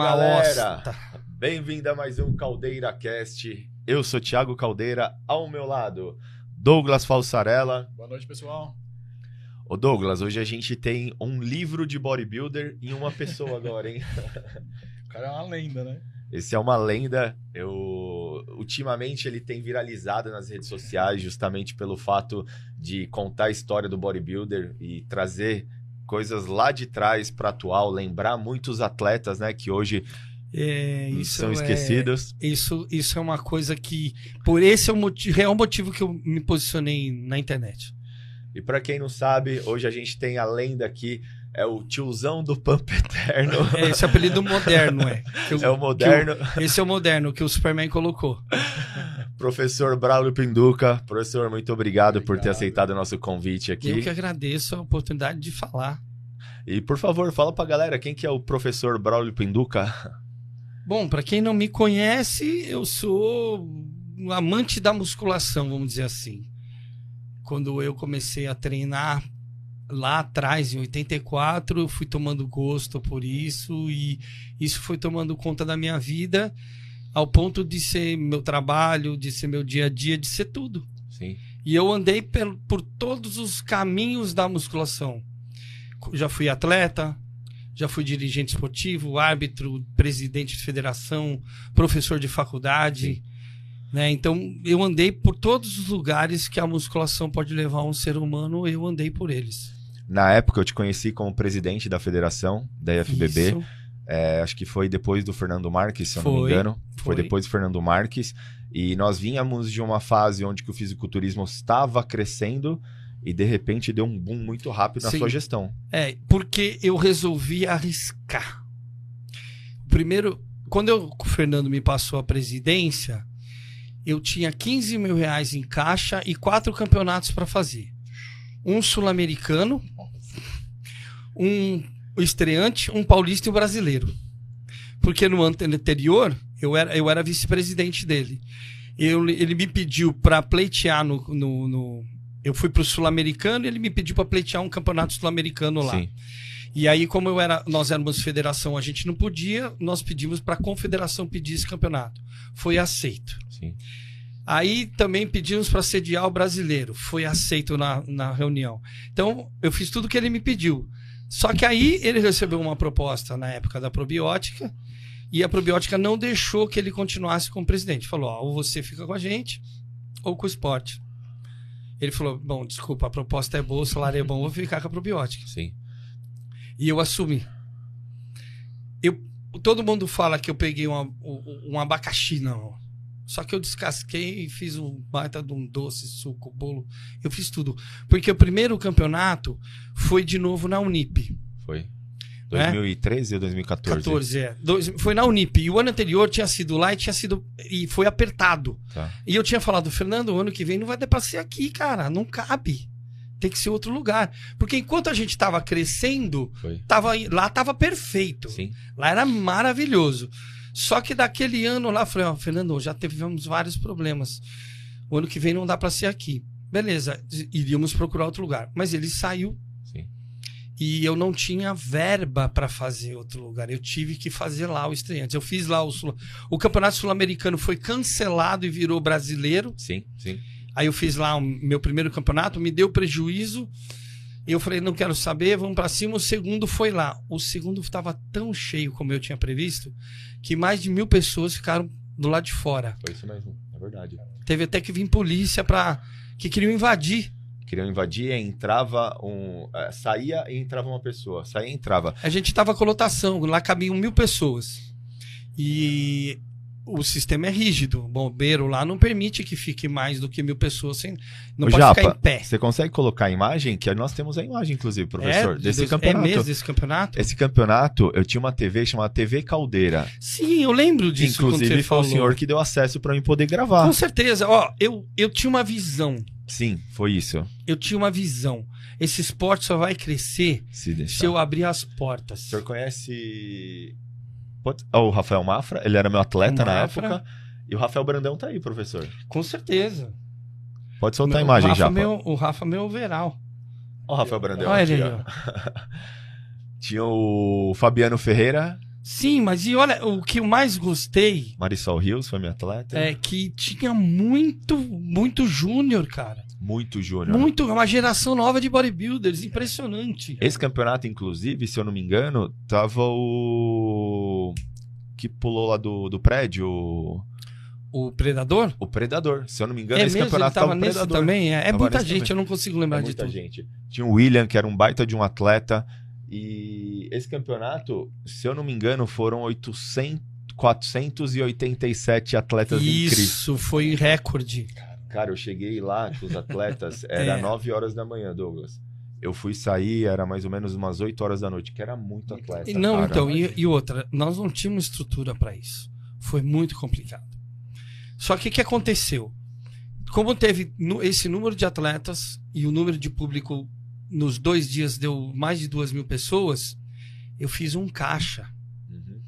Uma galera, hosta. bem-vindo a mais um Caldeira Cast. Eu sou Thiago Caldeira, ao meu lado, Douglas Falsarella. Boa noite, pessoal. Ô Douglas, hoje a gente tem um livro de bodybuilder em uma pessoa agora, hein? O cara é uma lenda, né? Esse é uma lenda. Eu ultimamente ele tem viralizado nas redes sociais justamente pelo fato de contar a história do bodybuilder e trazer coisas lá de trás para atual, lembrar muitos atletas, né, que hoje É, isso são é- esquecidos. Isso, isso é uma coisa que. Por esse é o motivo, real motivo que eu me posicionei na internet. E para quem não sabe, hoje a gente tem a lenda aqui, é o tiozão do Pump Eterno. É, esse é apelido moderno, é. É o moderno, que o- esse é o moderno que o Superman colocou. professor Braulio Pinduca. Professor, muito obrigado, por ter Obrigado. aceitado o nosso convite aqui. Eu que agradeço a oportunidade de falar. E por favor, fala pra galera quem que é o professor Braulio Pinduca. Bom, para quem não me conhece, eu sou um amante da musculação, vamos dizer assim. Quando eu comecei a treinar lá atrás, em 84, eu fui tomando gosto por isso e isso foi tomando conta da minha vida ao ponto de ser meu trabalho, de ser meu dia a dia, de ser tudo. Sim. E eu andei pel- por todos os caminhos da musculação. Já fui atleta, já fui dirigente esportivo, árbitro, presidente de federação, professor de faculdade. Né? Então, eu andei por todos os lugares que a musculação pode levar um ser humano, eu andei por eles. Na época eu te conheci como presidente da federação da IFBB. É, acho que foi depois do Fernando Marques, se eu não me Foi, engano. Foi. foi. depois do Fernando Marques. E nós vínhamos de uma fase onde o fisiculturismo estava crescendo e de repente deu um boom muito rápido na Sim. sua gestão. É, porque eu resolvi arriscar. Primeiro, quando eu- o Fernando me passou a presidência, eu tinha 15 mil reais em caixa e quatro campeonatos para fazer. Um sul-americano, um estreante, um paulista e um brasileiro. Porque no ano anterior, eu era, eu era vice-presidente dele. Eu- ele me pediu para pleitear no, no, no- Eu fui pro sul-americano e ele me pediu para pleitear um campeonato sul-americano lá. Sim. E aí, como eu era, nós éramos federação, a gente não podia, nós pedimos para a confederação pedir esse campeonato. Foi aceito. Sim. Aí também pedimos para sediar o brasileiro. Foi aceito na, na reunião. Então, eu fiz tudo que ele me pediu. Só que aí ele recebeu uma proposta na época da probiótica e a probiótica não deixou que ele continuasse como presidente. Falou: ó, ou você fica com a gente ou com o esporte. Ele falou: bom, desculpa, a proposta é boa, o salário é bom, vou ficar com a probiótica. Sim. E eu assumi. Eu, todo mundo fala que eu peguei uma- um, um abacaxi, não. Só que eu descasquei e fiz um baita de um doce, suco, bolo. Eu fiz tudo. Porque o primeiro campeonato foi de novo na Unip. Foi. É? 2013 ou 2014? 14, é. Dois- foi na Unip. E o ano anterior tinha sido lá e tinha sido. E foi apertado. Tá. E eu tinha falado, Fernando, o ano que vem não vai dar pra ser aqui, cara. Não cabe. Tem que ser outro lugar. Porque enquanto a gente tava crescendo, Foi. tava, lá tava perfeito. Sim. Lá era maravilhoso. Só que daquele ano lá, falei, ó, Fernando, já tivemos vários problemas. O ano que vem não dá pra ser aqui. Beleza, iríamos procurar outro lugar. Mas ele saiu. E eu não tinha verba pra fazer outro lugar. Eu tive que fazer lá o estreante. Eu fiz lá o Sul... O Campeonato Sul-Americano foi cancelado e virou brasileiro. Sim. Sim. Aí eu fiz lá o meu primeiro campeonato, me deu prejuízo. E eu falei, não quero saber, vamos pra cima. O segundo foi lá. O segundo estava tão cheio como eu tinha previsto, que mais de mil pessoas ficaram do lado de fora. Foi isso mesmo. É verdade. Teve até que vir polícia pra. que queriam invadir. Queriam invadir, entrava um. eh, saía e entrava uma pessoa. Saía e entrava. A gente tava com lotação, lá cabiam mil pessoas. E o sistema é rígido. O bombeiro lá não permite que fique mais do que mil pessoas sem. Não Ô, pode Japa, ficar em pé. Você consegue colocar a imagem? Que nós temos a imagem, inclusive, professor, é, de desse dois- campeonato. É mesmo desse campeonato? Esse campeonato, eu tinha uma TV chamada TV Caldeira. Sim, eu lembro disso. Inclusive, você foi o falou. senhor que deu acesso para mim poder gravar. Com certeza. Ó, eu, eu tinha uma visão. Sim, foi isso. Eu tinha uma visão. Esse esporte só vai crescer Se se eu abrir as O portas. senhor conhece ó, o Rafael Mafra? Ele era meu atleta O na Mafra. época. E o Rafael Brandão tá aí, professor. Com certeza. Pode soltar a Meu- imagem o Rafa, já. Meu, o Rafa, meu overall. Ó, o Rafael Brandão. Olha aqui, ele ó. Tinha o Fabiano Ferreira. Sim, mas e olha, o que eu mais gostei Marisol Rios foi minha atleta. é que tinha muito, muito júnior, cara. Muito júnior. Muito, uma geração nova de bodybuilders, impressionante. Esse campeonato, inclusive, se eu não me engano, tava o. Que pulou lá do, do prédio, o- O Predador? o Predador. Se eu não me engano, é esse mesmo, campeonato tava tava o nesse Predador. também? É, é muita gente, também. eu não consigo É lembrar de muita tudo. gente. Tinha o William, que era um baita de um atleta. E esse campeonato, se eu não me engano, foram 800, 487 atletas inscritos. Isso, foi recorde. Cara, eu cheguei lá com os atletas, era É. 9 horas da manhã, Douglas. Eu fui sair, era mais ou menos umas 8 horas da noite, que era muito atleta. E não, cara. então, e, e outra, nós não tínhamos estrutura para isso. Foi muito complicado. Só que o que aconteceu? Como teve esse número de atletas e o número de público nos dois dias deu mais de duas mil pessoas, eu fiz um caixa. Uhum.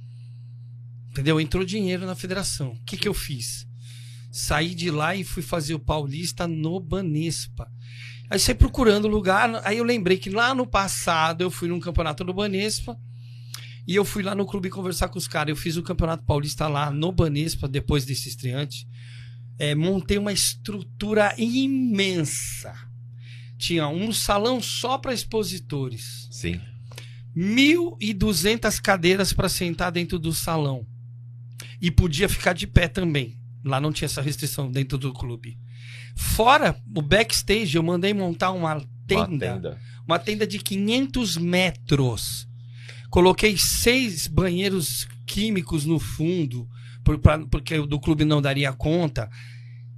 Entendeu? Entrou dinheiro na federação. O que, que eu fiz? Saí de lá e fui fazer o Paulista no Banespa. Aí saí procurando lugar. Aí eu lembrei que lá no passado eu fui num campeonato no Banespa. E eu fui lá no clube conversar com os caras. Eu fiz o campeonato paulista lá no Banespa, depois desse estreante. É, montei uma estrutura imensa. Tinha um salão só para expositores. Sim. 1.200 cadeiras para sentar dentro do salão. E podia ficar de pé também. Lá não tinha essa restrição dentro do clube. Fora o backstage, eu mandei montar uma tenda, Uma tenda. uma tenda de 500 metros. Coloquei seis banheiros químicos no fundo, por- pra- porque o do clube não daria conta.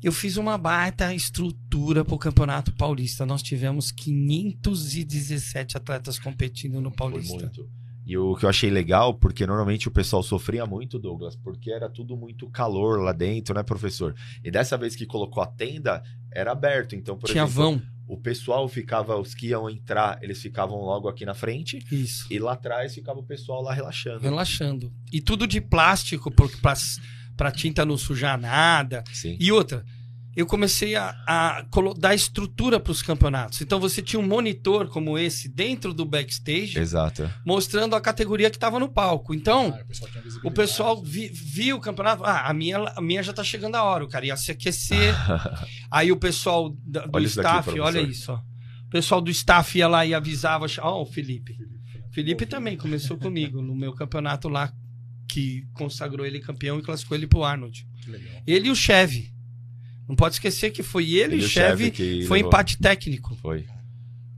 Eu fiz uma baita estrutura para o Campeonato Paulista. Nós tivemos 517 atletas competindo no Foi Paulista. muito. E o que eu achei legal, porque normalmente o pessoal sofria muito, Douglas, porque era tudo muito calor lá dentro, né, professor? E dessa vez que colocou a tenda, era aberto. Então, por Tinha exemplo, vão. o pessoal ficava, os que iam entrar, eles ficavam logo aqui na frente, Isso. e lá atrás ficava o pessoal lá relaxando. Relaxando. E tudo de plástico, porque pra, pra tinta não sujar nada. Sim. E outra, eu comecei a, a dar estrutura para os campeonatos. Então você tinha um monitor como esse dentro do backstage, Exato. mostrando a categoria que estava no palco. Então, Ah, o pessoal o pessoal vi- viu o campeonato. Ah, a minha, a minha já tá chegando a hora. O cara ia se aquecer. Aí o pessoal da- do Olha isso daqui, staff, professor. olha isso, ó. O pessoal do staff ia lá e avisava. Ó, o Felipe. Felipe também começou comigo no meu campeonato lá, que consagrou ele campeão e classificou ele pro Arnold. Que legal. Ele e o Chevy. Não pode esquecer que foi ele, e o Chevy. que Foi levou- empate técnico. Foi. Você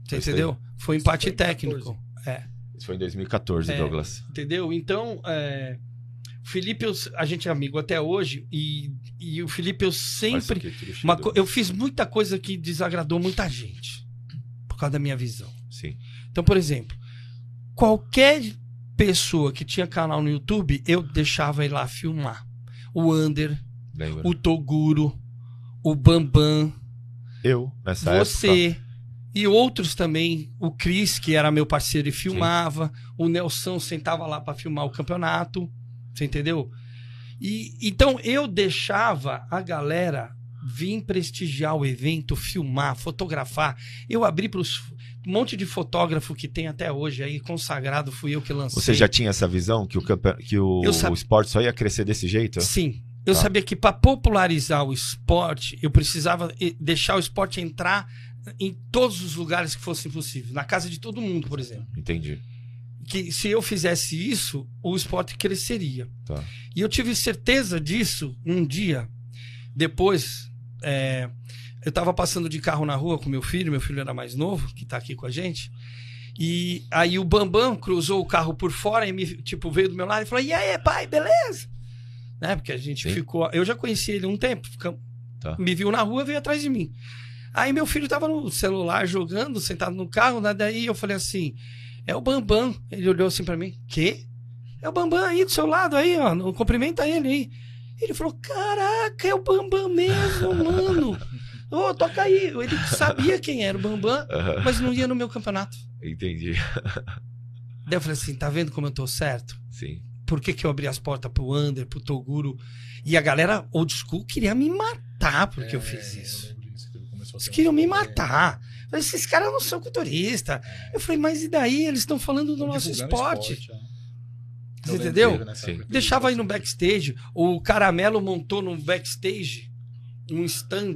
Foi isso aí. entendeu? Foi empate foi técnico. É. Isso foi em 2014, É. Douglas. Entendeu? Então, é, o Felipe, eu- a gente é amigo até hoje, e, e o Felipe, eu sempre. uma eu fiz muita coisa que desagradou muita gente. Por causa da minha visão. Sim. Então, por exemplo, qualquer pessoa que tinha canal no YouTube, eu deixava ir lá filmar. O Under, Lembra? o Toguro, o Bambam, Eu, nessa época. você e outros também. O Cris, que era meu parceiro e filmava. O Nelson sentava lá para filmar o campeonato. Você entendeu? E então eu deixava a galera vir prestigiar o evento, filmar, fotografar. Eu abri para os um monte de fotógrafo que tem até hoje aí consagrado, fui eu que lancei. Você já tinha essa visão que o, que o, sab- o esporte só ia crescer desse jeito? Sim. Eu Tá. sabia que para popularizar o esporte, eu precisava eh, deixar o esporte entrar em todos os lugares que fossem possíveis. Na casa de todo mundo, por exemplo. Entendi. Que se eu fizesse isso, o esporte cresceria. Tá. E eu tive certeza disso um dia. Depois, eh, eu estava passando de carro na rua com meu filho, meu filho era mais novo, que está aqui com a gente. E aí o Bambam cruzou o carro por fora e me, tipo, veio do meu lado e falou: E aí, pai, beleza? Né? Porque a gente Sim. ficou. Eu já conheci ele um tempo. fica- Tá. Me viu na rua veio atrás de mim. Aí meu filho tava no celular jogando, sentado no carro, né? daí eu falei assim: é o Bambam. Ele olhou assim pra mim: Quê? É o Bambam aí do seu lado aí, ó. não Cumprimenta ele aí. Ele falou: Caraca, é o Bambam mesmo, mano. Ô, toca aí. Ele sabia quem era o Bambam, mas não ia no meu campeonato. Entendi. Daí eu falei assim: tá vendo como eu tô certo? Sim. Por que, que eu abri as portas pro Under, pro Toguro? E a galera old school queria me matar porque eu É, fiz isso. Eles queriam me matar. Eu falei, esses caras não são culturistas. Eu falei, mas e daí? Eles estão falando do nosso divulgando esporte. é. Eu lembro entendeu? Sim. Deixava aí no backstage. O Caramelo montou no backstage um stand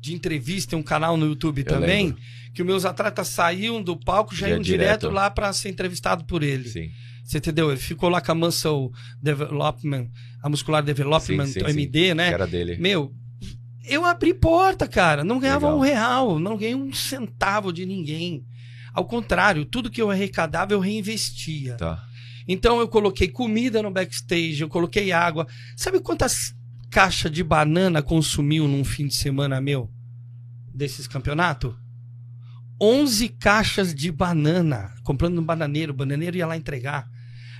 de entrevista, um canal no YouTube também, lembro. que os meus atletas saíam do palco já Já iam direto, direto. lá para ser entrevistado por ele. Sim. Você entendeu? Ele ficou lá com a Muscle Development, a Muscular Development, Sim, sim, o sim. MD, né? Que era dele. Meu, eu abri porta, cara. Não ganhava Legal. um real, não ganhei um centavo de ninguém. Ao contrário, tudo que eu arrecadava eu reinvestia. Tá. Então eu coloquei comida no backstage, eu coloquei água. Sabe quantas caixas de banana consumiu num fim de semana meu desses campeonatos? 11 caixas de banana, comprando no bananeiro, o bananeiro ia lá entregar.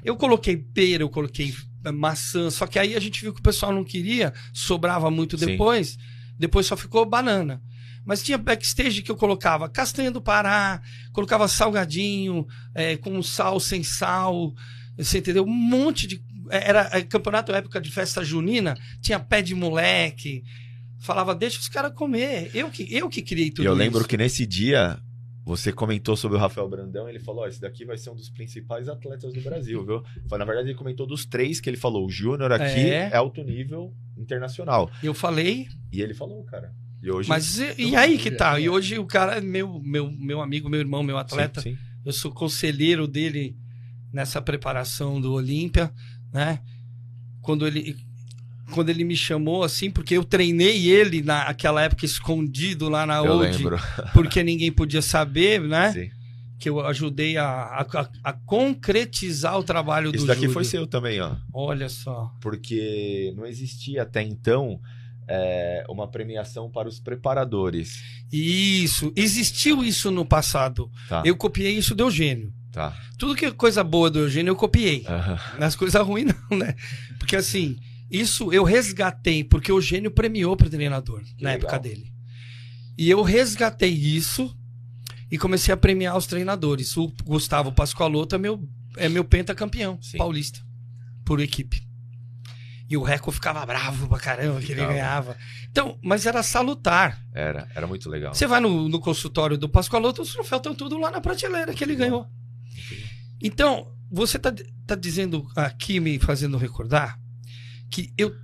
Eu coloquei pera, eu coloquei eh, maçã, só que aí a gente viu que o pessoal não queria, sobrava muito Sim. depois, depois só ficou banana. Mas tinha backstage que eu colocava castanha do Pará, colocava salgadinho, eh, com sal, sem sal, você entendeu? Um monte de. Era eh, campeonato época de festa junina, tinha pé de moleque. Falava, deixa os caras comer. Eu que, eu que criei tudo E eu lembro isso. que nesse dia você comentou sobre o Rafael Brandão, ele falou: Ó, esse daqui vai ser um dos principais atletas do Brasil, viu? Foi, na verdade, ele comentou dos três que ele falou: o Júnior aqui É. é. alto nível internacional. Eu falei, E ele falou, cara. E hoje. mas e, e aí que tá? E hoje o cara é meu, meu, meu amigo, meu irmão, meu atleta. Sim, sim. Eu sou conselheiro dele nessa preparação do Olímpia, né? Quando ele, quando ele me chamou, assim, porque eu treinei ele naquela época escondido lá na Eu Old, lembro. porque ninguém podia saber, né? Sim. Que eu ajudei a, a, a concretizar o trabalho Isso do daqui Júlio. foi seu também, ó. Olha só. Porque não existia até então é, uma premiação para os preparadores. Isso. Existiu isso no passado. Tá. Eu copiei isso do Eugênio. Tá. Tudo que é coisa boa do Eugênio eu copiei. Aham. Nas coisas ruins, não, né? Porque assim, isso eu resgatei, porque o Eugênio premiou para treinador na legal. época dele. E eu resgatei isso e comecei a premiar os treinadores. O Gustavo Pascoaloto é meu, é meu pentacampeão Sim. paulista, por equipe. E o Reco ficava bravo pra caramba que ele ganhava. Então, mas era salutar. Era, era muito legal. Você vai no, no consultório do Pascoaloto, os troféus estão tudo lá na prateleira que ele ganhou. Então, você tá, tá dizendo aqui, me fazendo recordar, que eu,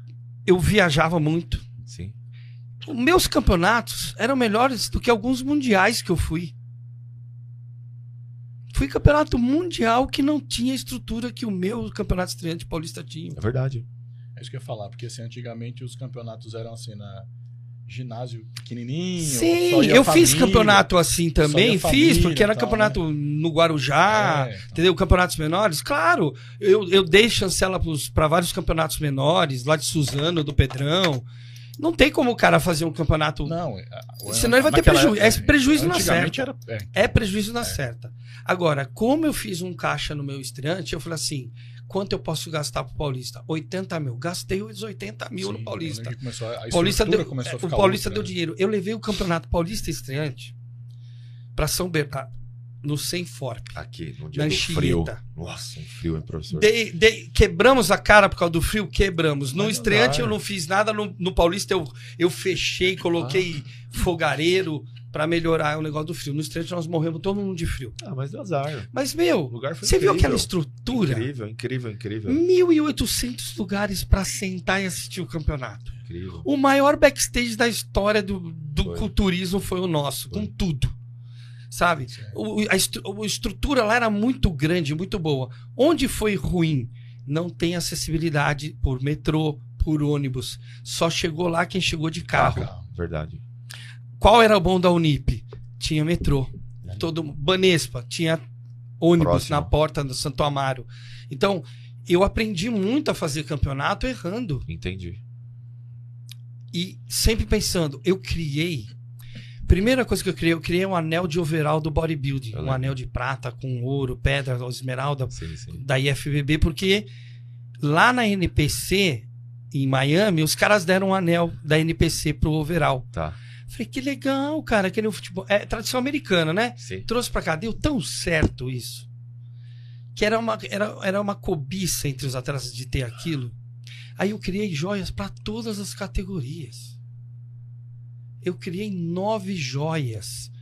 eu viajava muito. Sim. Os meus campeonatos eram melhores do que alguns mundiais que eu fui. Fui campeonato mundial que não tinha a estrutura que o meu campeonato estreante paulista tinha. É verdade. É isso que eu ia falar, porque assim, antigamente os campeonatos eram assim, na ginásio pequenininho. Sim, eu família. fiz campeonato assim também, ia fiz, família porque era tal, campeonato no Guarujá, É, então. entendeu? Campeonatos menores, claro. Eu, eu dei chancela para vários campeonatos menores, lá de Suzano, do Pedrão. Não tem como o cara fazer um campeonato. Não, é- Senão ele vai ter prejuízo. época, É prejuízo na certa. Era, é, É prejuízo na certa. Agora, como eu fiz um caixa no meu estreante, eu falei assim: quanto eu posso gastar pro Paulista? 80 mil. Gastei os 80 mil sim, no Paulista. que Começou, a Paulista deu, começou a o ficar Paulista outra, deu né? dinheiro. Eu levei o Campeonato Paulista estreante para São Bernardo, no Senforp. Aqui, no dia do Anchieta. frio. Nossa, um frio, hein, professor? Dei- dei- quebramos a cara por causa do frio? Quebramos. No estreante eu não fiz nada, no, no Paulista eu, eu fechei, coloquei fogareiro para melhorar o negócio do frio. No estreante nós morremos todo mundo de frio. Ah, mas deu azar. Mas, meu, você viu aquela estrutura? Incrível, incrível, incrível. 1.800 lugares para sentar e assistir o campeonato. Incrível. O maior backstage da história do, do Foi. culturismo foi o nosso, Foi. com tudo. Sabe? O, a, estru- a estrutura lá era muito grande, muito boa. Onde foi ruim? Não tem acessibilidade por metrô, por ônibus. Só chegou lá quem chegou de carro. Carro. Verdade. Qual era o bom da Unip? Tinha metrô. Todo Banespa tinha ônibus Próximo. na porta do Santo Amaro. Então, eu aprendi muito a fazer campeonato errando. Entendi. E sempre pensando, eu criei. Primeira coisa que eu criei, eu criei um anel de overall do bodybuilding. Um anel de prata com ouro, pedra, esmeralda Sim, sim. da IFBB, porque lá na NPC, em Miami, os caras deram um anel da NPC pro overall. Tá. Falei, que legal, cara, que nem o futebol. É tradição americana, né? Sim. Trouxe pra cá, deu tão certo isso. Que era uma, era, era uma cobiça entre os atletas de ter aquilo. Aí eu criei joias para todas as categorias. Eu criei nove joias.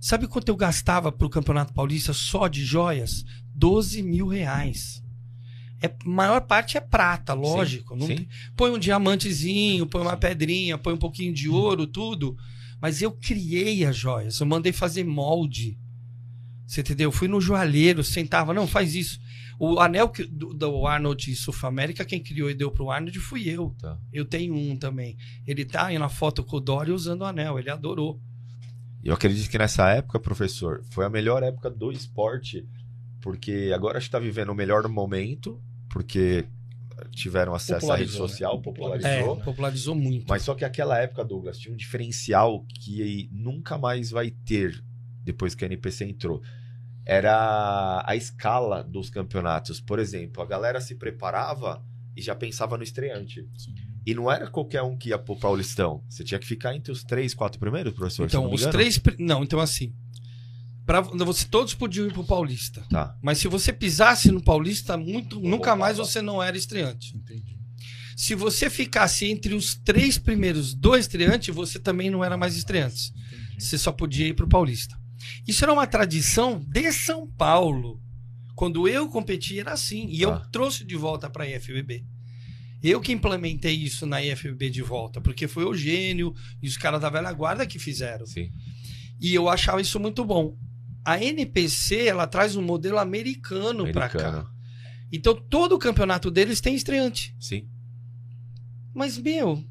Sabe quanto eu gastava pro Campeonato Paulista só de joias? 12 mil reais. É, maior parte é prata, lógico. Sim, não sim. põe um diamantezinho, põe uma Sim. pedrinha, põe um pouquinho de ouro, tudo. Mas eu criei as joias. Eu mandei fazer molde. Você entendeu? Eu fui no joalheiro, sentava, não, faz isso. O anel que- do, do Arnold Sul América, quem criou e deu pro Arnold fui eu. Tá. Eu tenho um também. Ele tá aí na foto com o Dory usando o anel, ele adorou. Eu acredito que nessa época, professor, foi a melhor época do esporte, porque agora a gente está vivendo o melhor momento, porque tiveram acesso à rede Popularizou, né? social, É, popularizou. popularizou muito. Mas só que aquela época, Douglas, tinha um diferencial que nunca mais vai ter depois que a NPC entrou. Era a escala dos campeonatos. Por exemplo, a galera se preparava e já pensava no estreante. Sim. E não era qualquer um que ia pro Paulistão. Você tinha que ficar entre os três, quatro primeiros, professor? Então, os três. Não, então assim. Pra, você, todos podiam ir pro Paulista. Tá. Mas se você pisasse no Paulista, muito, nunca mais você não era estreante. Entendi. Se você ficasse entre os três primeiros do estreante, você também não era mais estreante. Entendi. Você só podia ir pro Paulista. Isso era uma tradição de São Paulo. Quando eu competi era assim. E eu Tá. trouxe de volta para a IFBB. Eu que implementei isso na IFBB de volta, porque foi o Eugênio e os caras da velha guarda que fizeram. Sim. E eu achava isso muito bom. A NPC, ela traz um modelo americano, pra cá. Americano. Então todo o campeonato deles tem estreante. Sim. Mas, meu.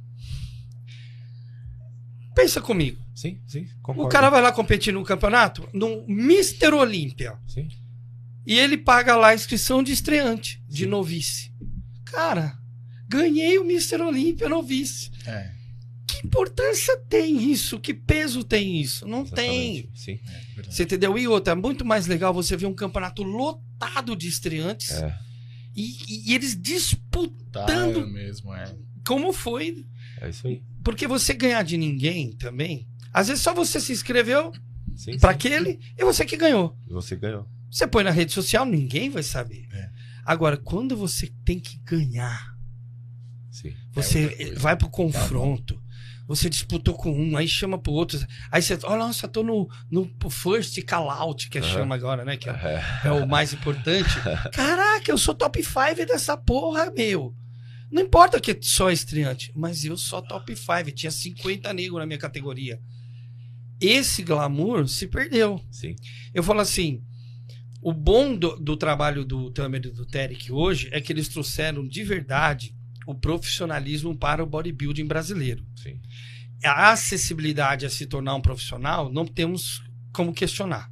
Pensa comigo. Sim, sim. O Concordo. cara vai lá competir no campeonato, no Mr. Olímpia. Sim. E ele paga lá a inscrição de estreante, de Sim. novice. Cara, ganhei o Mr. Olímpia novice. É, importância tem isso? Que peso tem isso? Não tem. Exatamente. Sim. é. Você entendeu? E outra, é muito mais legal você ver um campeonato lotado de estreantes É. e, e eles disputando Tá, é mesmo, é. como foi. É isso aí. Porque você ganhar de ninguém também. Às vezes só você se inscreveu para aquele e você que ganhou. E você ganhou. Você põe na rede social, ninguém vai saber. É. Agora, quando você tem que ganhar, Sim. você outra coisa. vai pro confronto. Você disputou com um, aí chama pro outro. Aí você, olha, nossa, tô no, no first call out, que Aham. chama agora, né? Que é, É. é o mais importante. Caraca, eu sou top 5 dessa porra, meu. Não importa que só é estreante, mas eu sou top 5. Tinha 50 negros na minha categoria. Esse glamour se perdeu. Sim. Eu falo assim: o bom do, do trabalho do Tamer e do Terek hoje é que eles trouxeram de verdade o profissionalismo para o bodybuilding brasileiro. Sim. A acessibilidade a se tornar um profissional, não temos como questionar.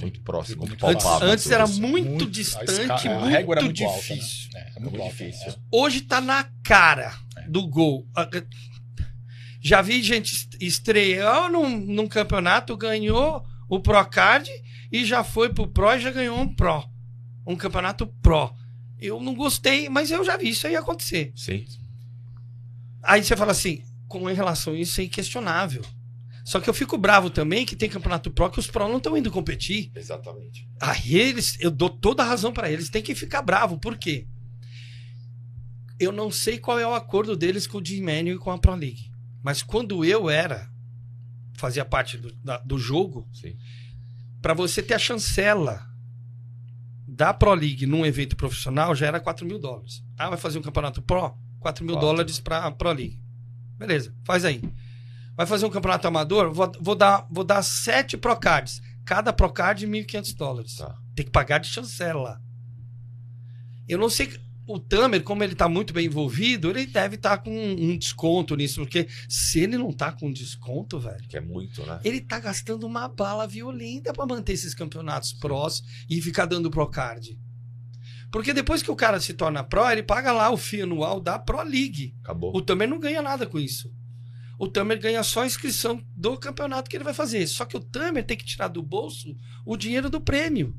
Muito próximo. Muito Antes, antes era muito, Muito- a distante, a muito régua era muito alta, né? difícil. É, é Muito muito, alta, difícil. é. Hoje tá na cara É. do gol. Ah, Já vi gente est- estrear num, num campeonato, ganhou o Procard e já foi pro Pro e já ganhou um Pro. Um campeonato Pro. Eu não gostei, mas eu já vi isso aí acontecer. Sim. Aí você fala assim, com relação a isso é inquestionável. Só que eu fico bravo também que tem campeonato Pro que os Pro não estão indo competir. Exatamente. Aí eles, eu dou toda a razão pra eles, tem que ficar bravo. Por quê? Eu não sei qual é o acordo deles com o Manuel e com a Pro League. Mas quando eu era, fazia parte do, da- do jogo, pra você ter a chancela da Pro League num evento profissional já era 4 mil dólares. Ah, vai fazer um campeonato Pro? 4 mil dólares pra Pro League. Beleza, faz aí. Vai fazer um campeonato amador? Vou, vou dar, vou dar 7 Procards. Cada Procard 1.500 dólares. Tá. Tem que pagar de chancela. Eu não sei. O Tamer, como ele tá muito bem envolvido, ele deve estar com um desconto nisso. Porque se ele não tá com desconto, velho, Que é muito, né? ele tá gastando uma bala violenta pra manter esses campeonatos prós e ficar dando Procard. Porque depois que o cara se torna pró, ele paga lá o FII anual da Pro League. Acabou. O Tamer não ganha nada com isso. O Tamer ganha só a inscrição do campeonato que ele vai fazer. Só que o Tamer tem que tirar do bolso o dinheiro do prêmio.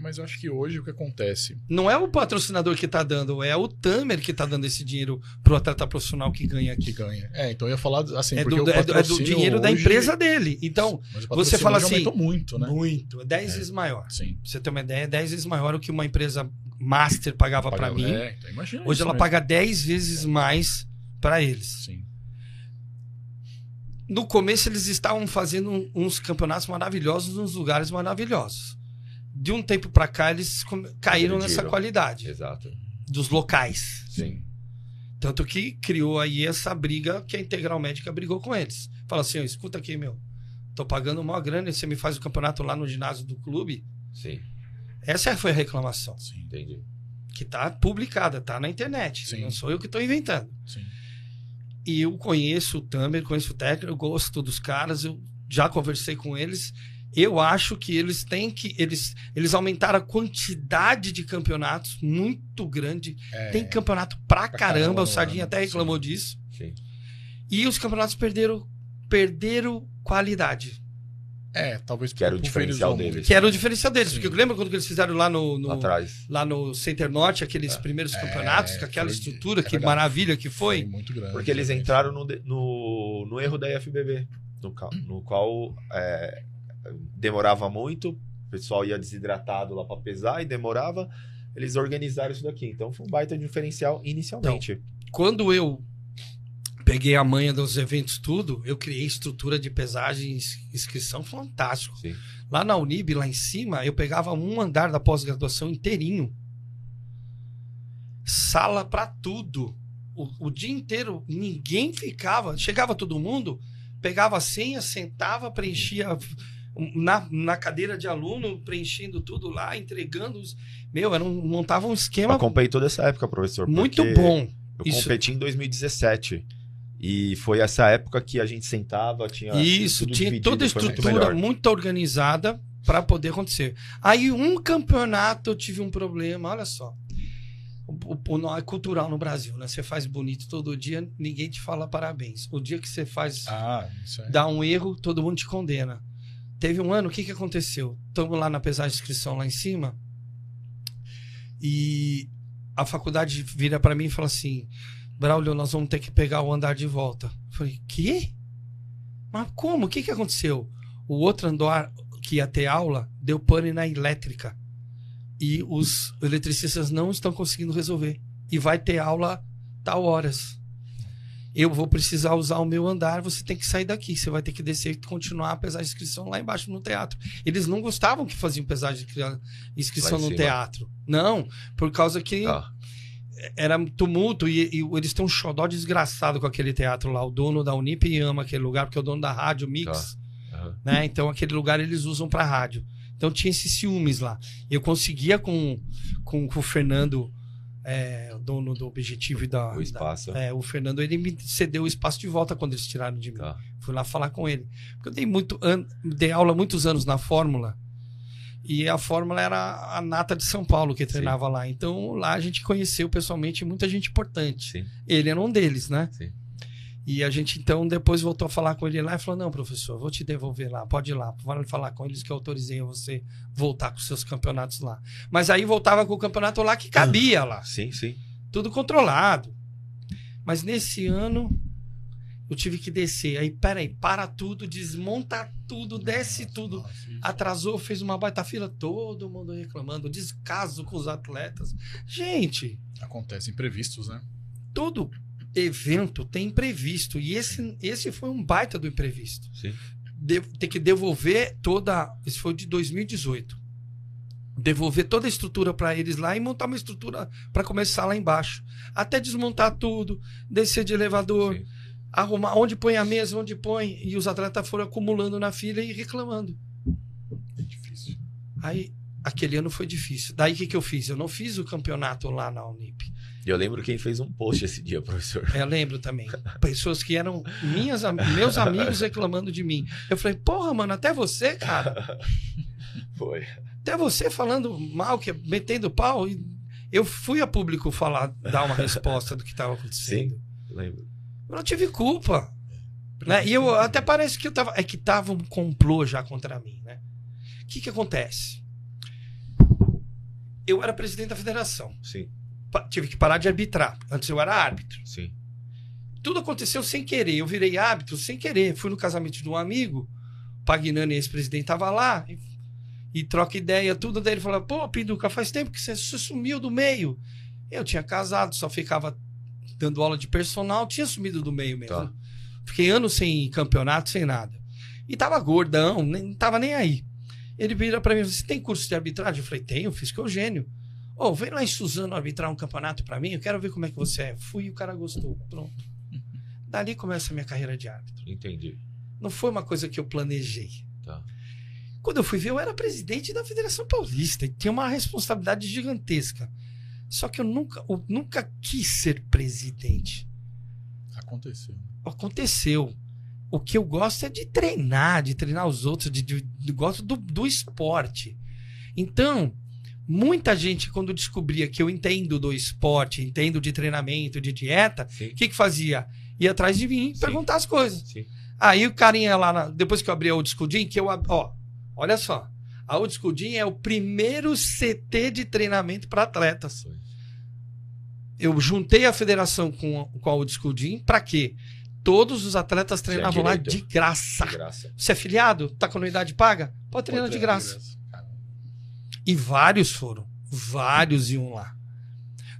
Mas eu acho que hoje o que acontece. Não é o patrocinador que tá dando, é o Tamer que tá dando esse dinheiro pro atleta profissional que ganha que aqui. ganha. É, então eu ia falar assim, É porque do, é do- é do dinheiro da hoje- empresa dele. Então, você fala assim, aumentou muito, né? muito. É 10 É. vezes maior. Sim. Pra você ter uma ideia, é 10 vezes maior o que uma empresa master pagava Pagava- mim. É, então imagina Hoje ela mesmo. paga 10 vezes mais pra eles. Sim. No começo eles estavam fazendo uns campeonatos maravilhosos nos lugares maravilhosos. De um tempo pra cá, eles caíram nessa qualidade Exato. dos locais. Sim. Tanto que criou aí essa briga que a Integral Médica brigou com eles. Fala assim, ó, escuta aqui, meu. Tô pagando uma grana e você me faz o campeonato lá no ginásio do clube. Sim. Essa foi a reclamação. Sim, Entendi. Que tá publicada, tá na internet. Sim. Não sou eu que tô inventando. sim. E eu conheço o Tamer, conheço o técnico, eu gosto dos caras, eu já conversei com eles. Eu acho que eles têm que. Eles, eles aumentaram a quantidade de campeonatos muito grande. É, Tem campeonato pra, Pra caramba, caramba o Sardinha ano, até reclamou disso. Sim. E os campeonatos perderam, perderam qualidade. É, talvez Que era o diferencial deles. Que era o diferencial deles. Sim. Porque lembra quando eles fizeram lá no, no- Lá atrás. lá no Center Norte, aqueles primeiros É, campeonatos, com aquela foi- estrutura, é que verdade. maravilha que foi. muito grande. Porque eles entraram no, no, no erro da IFBB, no, no qual é, demorava muito, o pessoal ia desidratado lá para pesar e demorava. Eles organizaram isso daqui. Então foi um baita diferencial inicialmente. quando eu peguei a manha dos eventos tudo, eu criei estrutura de pesagens, inscrição fantástico. Sim. Lá na Unib, lá em cima, eu pegava um andar da pós-graduação inteirinho. Sala pra tudo. O, o dia inteiro, ninguém ficava. Chegava todo mundo, pegava a senha, sentava, preenchia na, na cadeira de aluno, preenchendo tudo lá, entregando os. Meu, era um, montava um Eu esquema acompanhei toda essa época, professor. muito bom. Eu Isso. competi em 2017. E foi essa época que a gente sentava, tinha. Isso, tudo tinha dividido, toda a estrutura muito, organizada para poder acontecer. Aí, um campeonato eu tive um problema, olha só. O, o- é cultural no Brasil, né? Você faz bonito todo dia, ninguém te fala parabéns. O dia que você faz, Ah, isso dá um erro, todo mundo te condena. Teve um ano, o que, que aconteceu? Estamos lá na pesagem de inscrição lá em cima e a faculdade vira para mim e fala assim: Braulio, nós vamos ter que pegar o andar de volta. Eu falei: quê? Mas como? O que, que aconteceu? O outro andar que ia ter aula deu pane na elétrica e os eletricistas não estão conseguindo resolver. E vai ter aula tal horas eu vou precisar usar o meu andar, você tem que sair daqui. Você vai ter que descer e continuar a pesar a inscrição lá embaixo no teatro. Eles não gostavam que faziam pesagem de inscrição no cima. teatro. Não, por causa que Tá. era tumulto e, e eles têm um xodó desgraçado com aquele teatro lá. O dono da Unip ama aquele lugar, porque é o dono da rádio Mix, Aham. né? Então aquele lugar eles usam para rádio. Então tinha esses ciúmes lá. Eu conseguia com, com, com o Fernando, é, dono do Objetivo e da, O espaço. da- é, o Fernando ele me cedeu o espaço de volta quando eles tiraram de mim. Tá. Fui lá falar com ele. Porque eu dei muito an... dei aula muitos anos na Fórmula. E a Fórmula era a nata de São Paulo que treinava lá. Então lá a gente conheceu pessoalmente muita gente importante. Sim. Ele era um deles, né? Sim. E a gente então depois voltou a falar com ele lá e falou: Não, professor, vou te devolver lá, pode ir lá. Vai falar com eles que eu autorizei a você voltar com seus campeonatos lá. Mas aí voltava com o campeonato lá que cabia lá Sim, sim. Tudo controlado. Mas nesse ano eu tive que descer. Aí, peraí, para tudo, desmonta tudo, desce tudo. Isso. Atrasou, fez uma baita fila, todo mundo reclamando, descaso com os atletas. Gente, Acontece imprevistos, né? todo evento tem imprevisto. E esse, esse foi um baita do imprevisto. Sim. De- ter que devolver toda. Esse foi de 2018. Devolver toda a estrutura para eles lá e montar uma estrutura para começar lá embaixo. Até desmontar tudo, descer de elevador, Sim. arrumar onde põe a mesa, onde põe. E os atletas foram acumulando na fila e reclamando. É difícil. Aí, aquele ano foi difícil. Daí o que, que eu fiz? Eu não fiz o campeonato lá na Unip. E eu lembro quem fez um post esse dia, professor. Eu lembro também. Pessoas que eram minhas, meus amigos reclamando de mim. Eu falei, porra, mano, até você, cara. Foi. Até você falando mal, que metendo pau. Eu fui a público falar, dar uma resposta do que estava acontecendo. Lembro. Eu não tive culpa. Né? E eu até parece que eu tava. É que tava um complô já contra mim, né? O que que acontece? Eu era presidente da federação. Sim, tive que parar de arbitrar. Antes eu era árbitro. sim. Tudo aconteceu sem querer. Eu virei árbitro sem querer. Fui no casamento de um amigo. O Pagnani, ex-presidente, tava lá. E, e troca ideia, tudo. Daí ele falou: Pô, Pinduca, faz tempo que você, sumiu do meio. Eu tinha casado, só ficava dando aula de personal. Tinha sumido do meio mesmo. Tá. Fiquei anos sem campeonato, sem nada. E tava gordão, nem tava nem aí. Ele vira pra mim, você tem curso de arbitragem? Eu falei, tenho, fiz o Eugênio. Ô, vem lá em Suzano arbitrar um campeonato pra mim, eu quero ver como é que você é. Fui e o cara gostou. Pronto. Dali começa a minha carreira de árbitro. Entendi. Não foi uma coisa que eu planejei. Tá. Quando eu fui ver, eu era presidente da Federação Paulista e tinha uma responsabilidade gigantesca. Só que eu nunca, eu nunca quis ser presidente. Aconteceu. Aconteceu. O que eu gosto é de treinar, de treinar os outros, de, de- de- gosto do, do esporte. Então, muita gente, quando descobria que eu entendo do esporte, entendo de treinamento, de dieta, o que, que fazia? Ia atrás de mim Sim. perguntar as coisas. Sim. Aí o carinha lá, na- depois que eu abri a Old School Gym, que eu, ó, olha só, a Old School Gym é o primeiro CT de treinamento para atletas. Eu juntei a federação com, a- com a Old School Gym para quê? Todos os atletas treinavam lá direito. de graça. De graça. Você é filiado? Tá com anuidade paga? Pode treinar de graça. Caramba. E vários foram. Vários iam lá.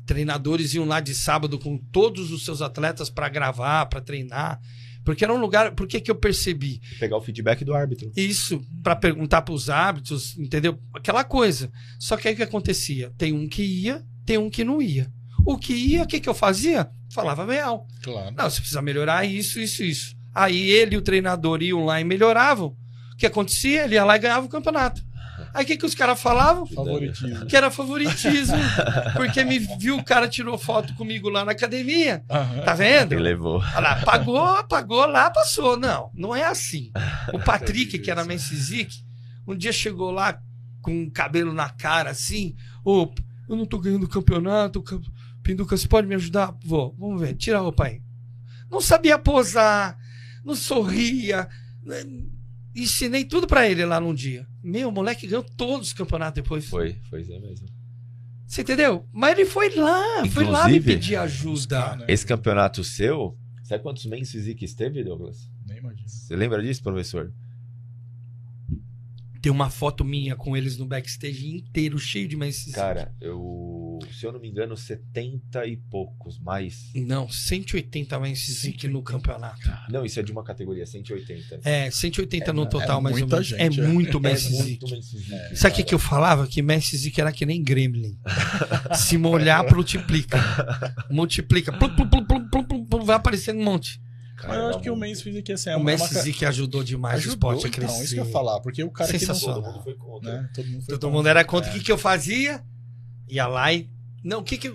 Treinadores iam lá de sábado com todos os seus atletas para gravar, para treinar. Porque era um lugar. Por que, que eu percebi? Pegar o feedback do árbitro. Isso, para perguntar para os árbitros, entendeu? Aquela coisa. Só que aí o que acontecia? Tem um que ia, tem um que não ia. O que ia, o que, que eu fazia? Falava real. Claro. Não, você precisa melhorar isso, isso, isso. Aí ele e o treinador iam lá e melhoravam. O que acontecia? Ele ia lá e ganhava o campeonato. Aí o que, que os caras falavam? Favoritismo. Que era favoritismo. Porque me viu, o cara tirou foto comigo lá na academia. Aham. Tá vendo? Ele levou. Olha lá, pagou, pagou lá, passou. Não, não é assim. O Patrick, que era Mensizik, um dia chegou lá com um cabelo na cara assim. Ô, eu não tô ganhando o campeonato. Cam- Pinduca, você pode me ajudar? Vou, vamos ver. Tira a roupa aí. Não sabia posar, não sorria. Ensinei tudo pra ele lá num dia. Meu, o moleque ganhou todos os campeonatos depois. Foi, foi isso mesmo. Você entendeu? Mas ele foi lá, foi lá me Inclusive, pedir ajuda. né? Esse campeonato seu, sabe quantos Men's Physique esteve, Douglas? Nem imagino. Você lembra disso, professor? Tem uma foto minha com eles no backstage inteiro, cheio de mensagens. Cara, eu. Se eu não me engano, 70 e poucos, mais. Não, 180 mensagens no campeonato. Não, isso é de uma categoria, 180. É, 180 É, no é total, mais ou menos. gente, é é. muito É Messi Men's Physique. É. Sabe o que, que eu falava? Que Messi Zic era que nem Gremlin. Se molhar, multiplica. Multiplica. Plum, plum, plum, plum, plum, plum, plum, vai aparecendo um monte. Mas eu acho que o Men's Physique assim, é o uma, é uma Messi ca- Zic ajudou demais o ajudou, esporte a então, crescer. isso que eu ia falar, porque o cara que Sensacional. Todo mundo foi contra. não, né? Todo mundo foi Todo contra. mundo era contra. O É. que, que eu fazia? Ia lá e. Não, o que que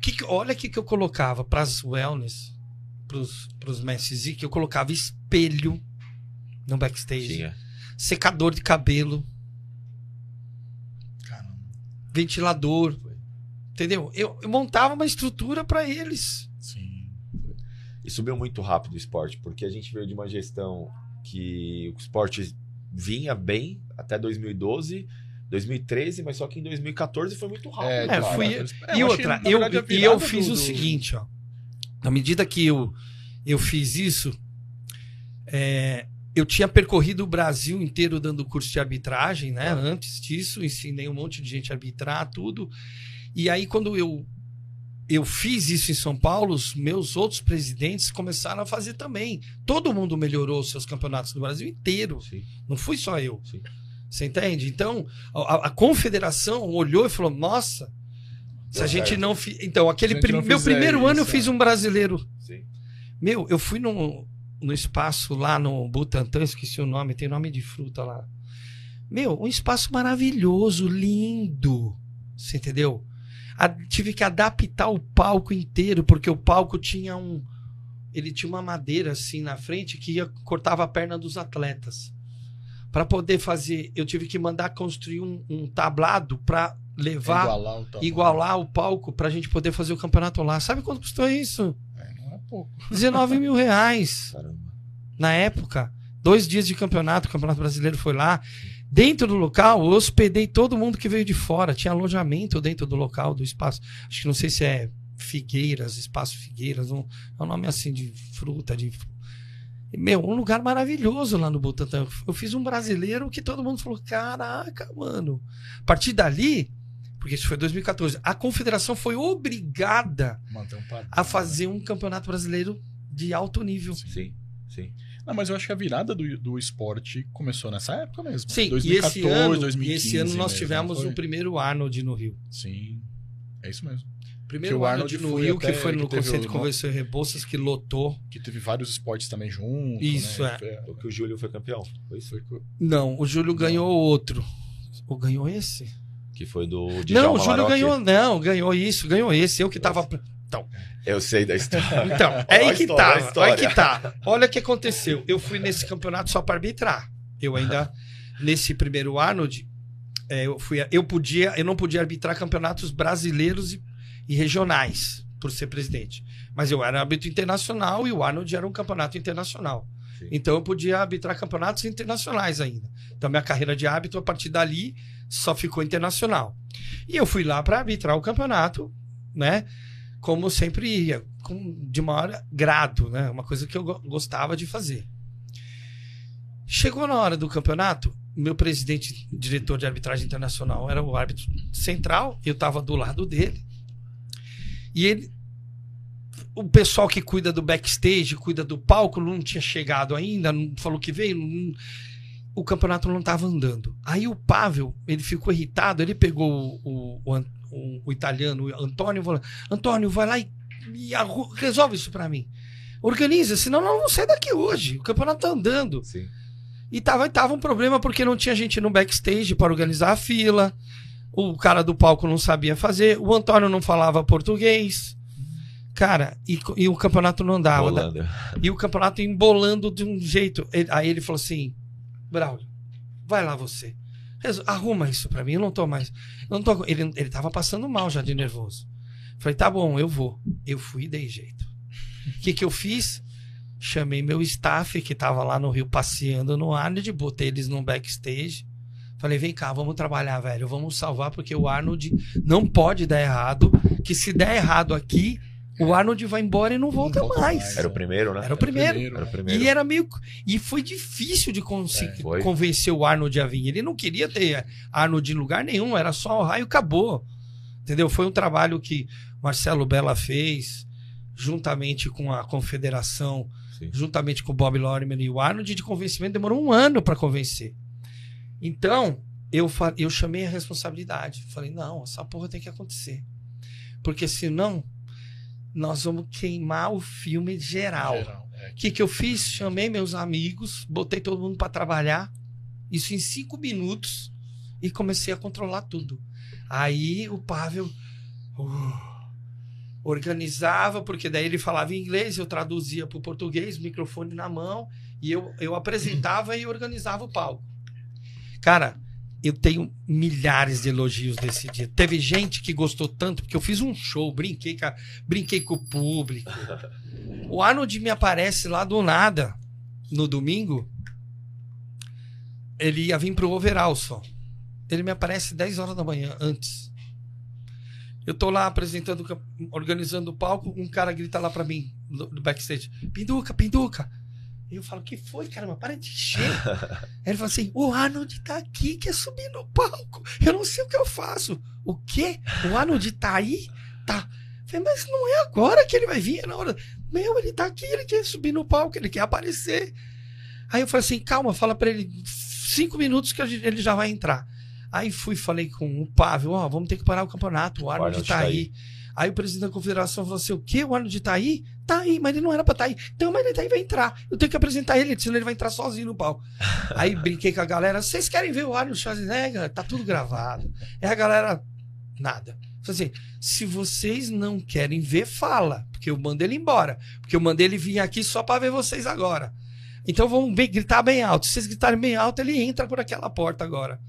Que que, olha o que, que eu colocava para as wellness, pros, pros Messi Zic, eu colocava espelho no backstage, Tinha. secador de cabelo, Caramba. ventilador. Entendeu? Eu, eu montava uma estrutura para eles. Sim. E subiu muito rápido o esporte, porque a gente veio de uma gestão que o esporte vinha bem até 2012, 2013, mas só que em 2014 foi muito rápido. É, É, cara. fui- É, e outra, na eu, verdade, e eu fiz do- o seguinte, ó. Na medida que eu, eu fiz isso, é, eu tinha percorrido o Brasil inteiro dando curso de arbitragem, né? Antes disso, ensinei um monte de gente a arbitrar, tudo. E aí, quando eu, eu fiz isso em São Paulo, os meus outros presidentes começaram a fazer também. Todo mundo melhorou os seus campeonatos no Brasil inteiro. Sim, Não fui só eu. sim. Você entende? Então, a, a confederação olhou e falou: nossa, se a gente não. Fi... Então, aquele prim- meu primeiro ano eu isso, fiz é. um brasileiro. sim. Meu, eu fui no, no espaço lá no Butantã, esqueci o nome, tem nome de fruta lá. Meu, um espaço maravilhoso, lindo. Você entendeu? A- tive que adaptar o palco inteiro, porque o palco tinha um. Ele tinha uma madeira assim na frente que ia, cortava a perna dos atletas. Para poder fazer, eu tive que mandar construir um, um tablado para levar, Igualar o igualar o palco para a gente poder fazer o campeonato lá. Sabe quanto custou isso? É, não é pouco. 19 mil reais Caramba. na época. Dois dias de campeonato, o Campeonato Brasileiro foi lá. Dentro do local, eu hospedei todo mundo que veio de fora. Tinha alojamento dentro do local, do espaço. Acho que não sei se é Figueiras, Espaço Figueiras, um, é um nome assim de fruta, de. Meu, um lugar maravilhoso lá no Butantã. Eu fiz um brasileiro que todo mundo falou: caraca, mano. A partir dali, porque isso foi 2014, a confederação foi obrigada um padrão. a fazer um campeonato brasileiro de alto nível. Sim, sim. Ah, mas eu acho que a virada do, do esporte começou nessa época mesmo. Sim, 2014, e esse ano, 2015 e esse ano nós mesmo, tivemos não o primeiro Arnold no Rio. Sim, é isso mesmo. Primeiro Que o Arnold, Arnold no foi Rio, que foi no que Conceito de o- Convenção e Rebouças, que lotou. Que teve vários esportes também junto. Isso, né? é. O que o Júlio foi campeão. Foi isso? Foi Não, o Júlio ganhou outro. Ou ganhou esse? Que foi do não, Djalma o Júlio Maroc. ganhou, não, ganhou isso, ganhou esse. Eu que tava. Eu sei da história. Então, é aí que tá. Olha que tá. Olha o que aconteceu. Eu fui nesse campeonato só para arbitrar. Eu ainda, nesse primeiro Arnold, é, eu, fui, eu, podia, eu não podia arbitrar campeonatos brasileiros e, e regionais, por ser presidente. Mas eu era árbitro internacional e o Arnold era um campeonato internacional. Sim. Então eu podia arbitrar campeonatos internacionais ainda. Então minha carreira de árbitro, a partir dali, só ficou internacional. E eu fui lá para arbitrar o campeonato, né? Como sempre ia, com, de maior grado, né? Uma coisa que eu go- gostava de fazer. Chegou na hora do campeonato, meu presidente, diretor de arbitragem internacional, era o árbitro central, eu estava do lado dele. E ele. O pessoal que cuida do backstage, cuida do palco, não tinha chegado ainda, não falou que veio. não- o campeonato não estava andando. Aí o Pavel, ele ficou irritado, ele pegou o, o, o- o italiano, o Antônio, e falou: Antônio, vai lá e, e resolve isso para mim. Organiza, senão nós não vamos sair daqui hoje. O campeonato tá andando. Sim. E tava, tava um problema porque não tinha gente no backstage para organizar a fila. O cara do palco não sabia fazer. O Antônio não falava português. Cara, e, e o campeonato não andava. E o campeonato embolando de um jeito. Ele- aí ele falou assim: Braulio, vai lá você. Arruma isso pra mim, eu não tô mais. Não tô, ele, ele tava passando mal já de nervoso. Falei, tá bom, eu vou. Eu fui e dei jeito. O que, que eu fiz? Chamei meu staff que tava lá no Rio passeando no Arnold, botei eles num backstage. Falei, vem cá, vamos trabalhar, velho. Vamos salvar, porque o Arnold não pode dar errado. Que se der errado aqui, o Arnold vai embora e não volta, Não volta mais. mais. Era o primeiro, né? Era o primeiro. Era o primeiro. E era meio. E foi difícil de conseguir foi. convencer o Arnold a vir. Ele não queria ter Arnold em lugar nenhum, era só o raio e acabou. Entendeu? Foi um trabalho que Marcelo Bella fez, juntamente com a confederação, Sim. juntamente com o Bob Lorimer e o Arnold, de convencimento. Demorou um ano para convencer. Então, eu, eu chamei a responsabilidade. Falei, não, essa porra tem que acontecer. Porque senão, nós vamos queimar o filme geral. É. O que, que eu fiz? Chamei meus amigos, botei todo mundo para trabalhar, isso em cinco minutos, e comecei a controlar tudo. Aí o Pavel uh, organizava, porque daí ele falava em inglês, eu traduzia para o português, microfone na mão, e eu, eu apresentava e organizava o palco. Cara, eu tenho milhares de elogios desse dia. Teve gente que gostou tanto, porque eu fiz um show, brinquei com, a- brinquei com o público. O Arnold me aparece lá do nada, no domingo. Ele ia vir pro overall só. Ele me aparece 10 horas da manhã, antes. Eu tô lá apresentando, organizando o palco, um cara grita lá pra mim, no backstage, Pinduca, Pinduca. E eu falo, que foi, caramba? Para de encher. Ele fala assim, o Arnold tá aqui, quer subir no palco. Eu não sei o que eu faço. O quê? O Arnold tá aí? Tá. Eu Falei, mas não é agora que ele vai vir, é na hora. Meu, ele tá aqui, ele quer subir no palco, ele quer aparecer. Aí eu falei assim, calma, fala pra ele cinco minutos que ele já vai entrar. Aí fui, falei com o Pavel, ó, vamos ter que parar o campeonato, o Arnold, Arnold tá, tá aí. Aí o presidente da confederação falou assim, o quê? O Arnold tá aí? Tá aí, mas ele não era pra estar aí. Então, mas ele tá aí, vai entrar. Eu tenho que apresentar ele, senão ele vai entrar sozinho no palco. Aí brinquei com a galera, vocês querem ver o Arnold Schwarzenegger? Tá tudo gravado. Aí a galera, nada. Falei assim, se vocês não querem ver, fala, porque eu mando ele embora. Porque eu mandei ele vir aqui só pra ver vocês agora. Então vamos bem- gritar bem alto. Se vocês gritarem bem alto, ele entra por aquela porta agora.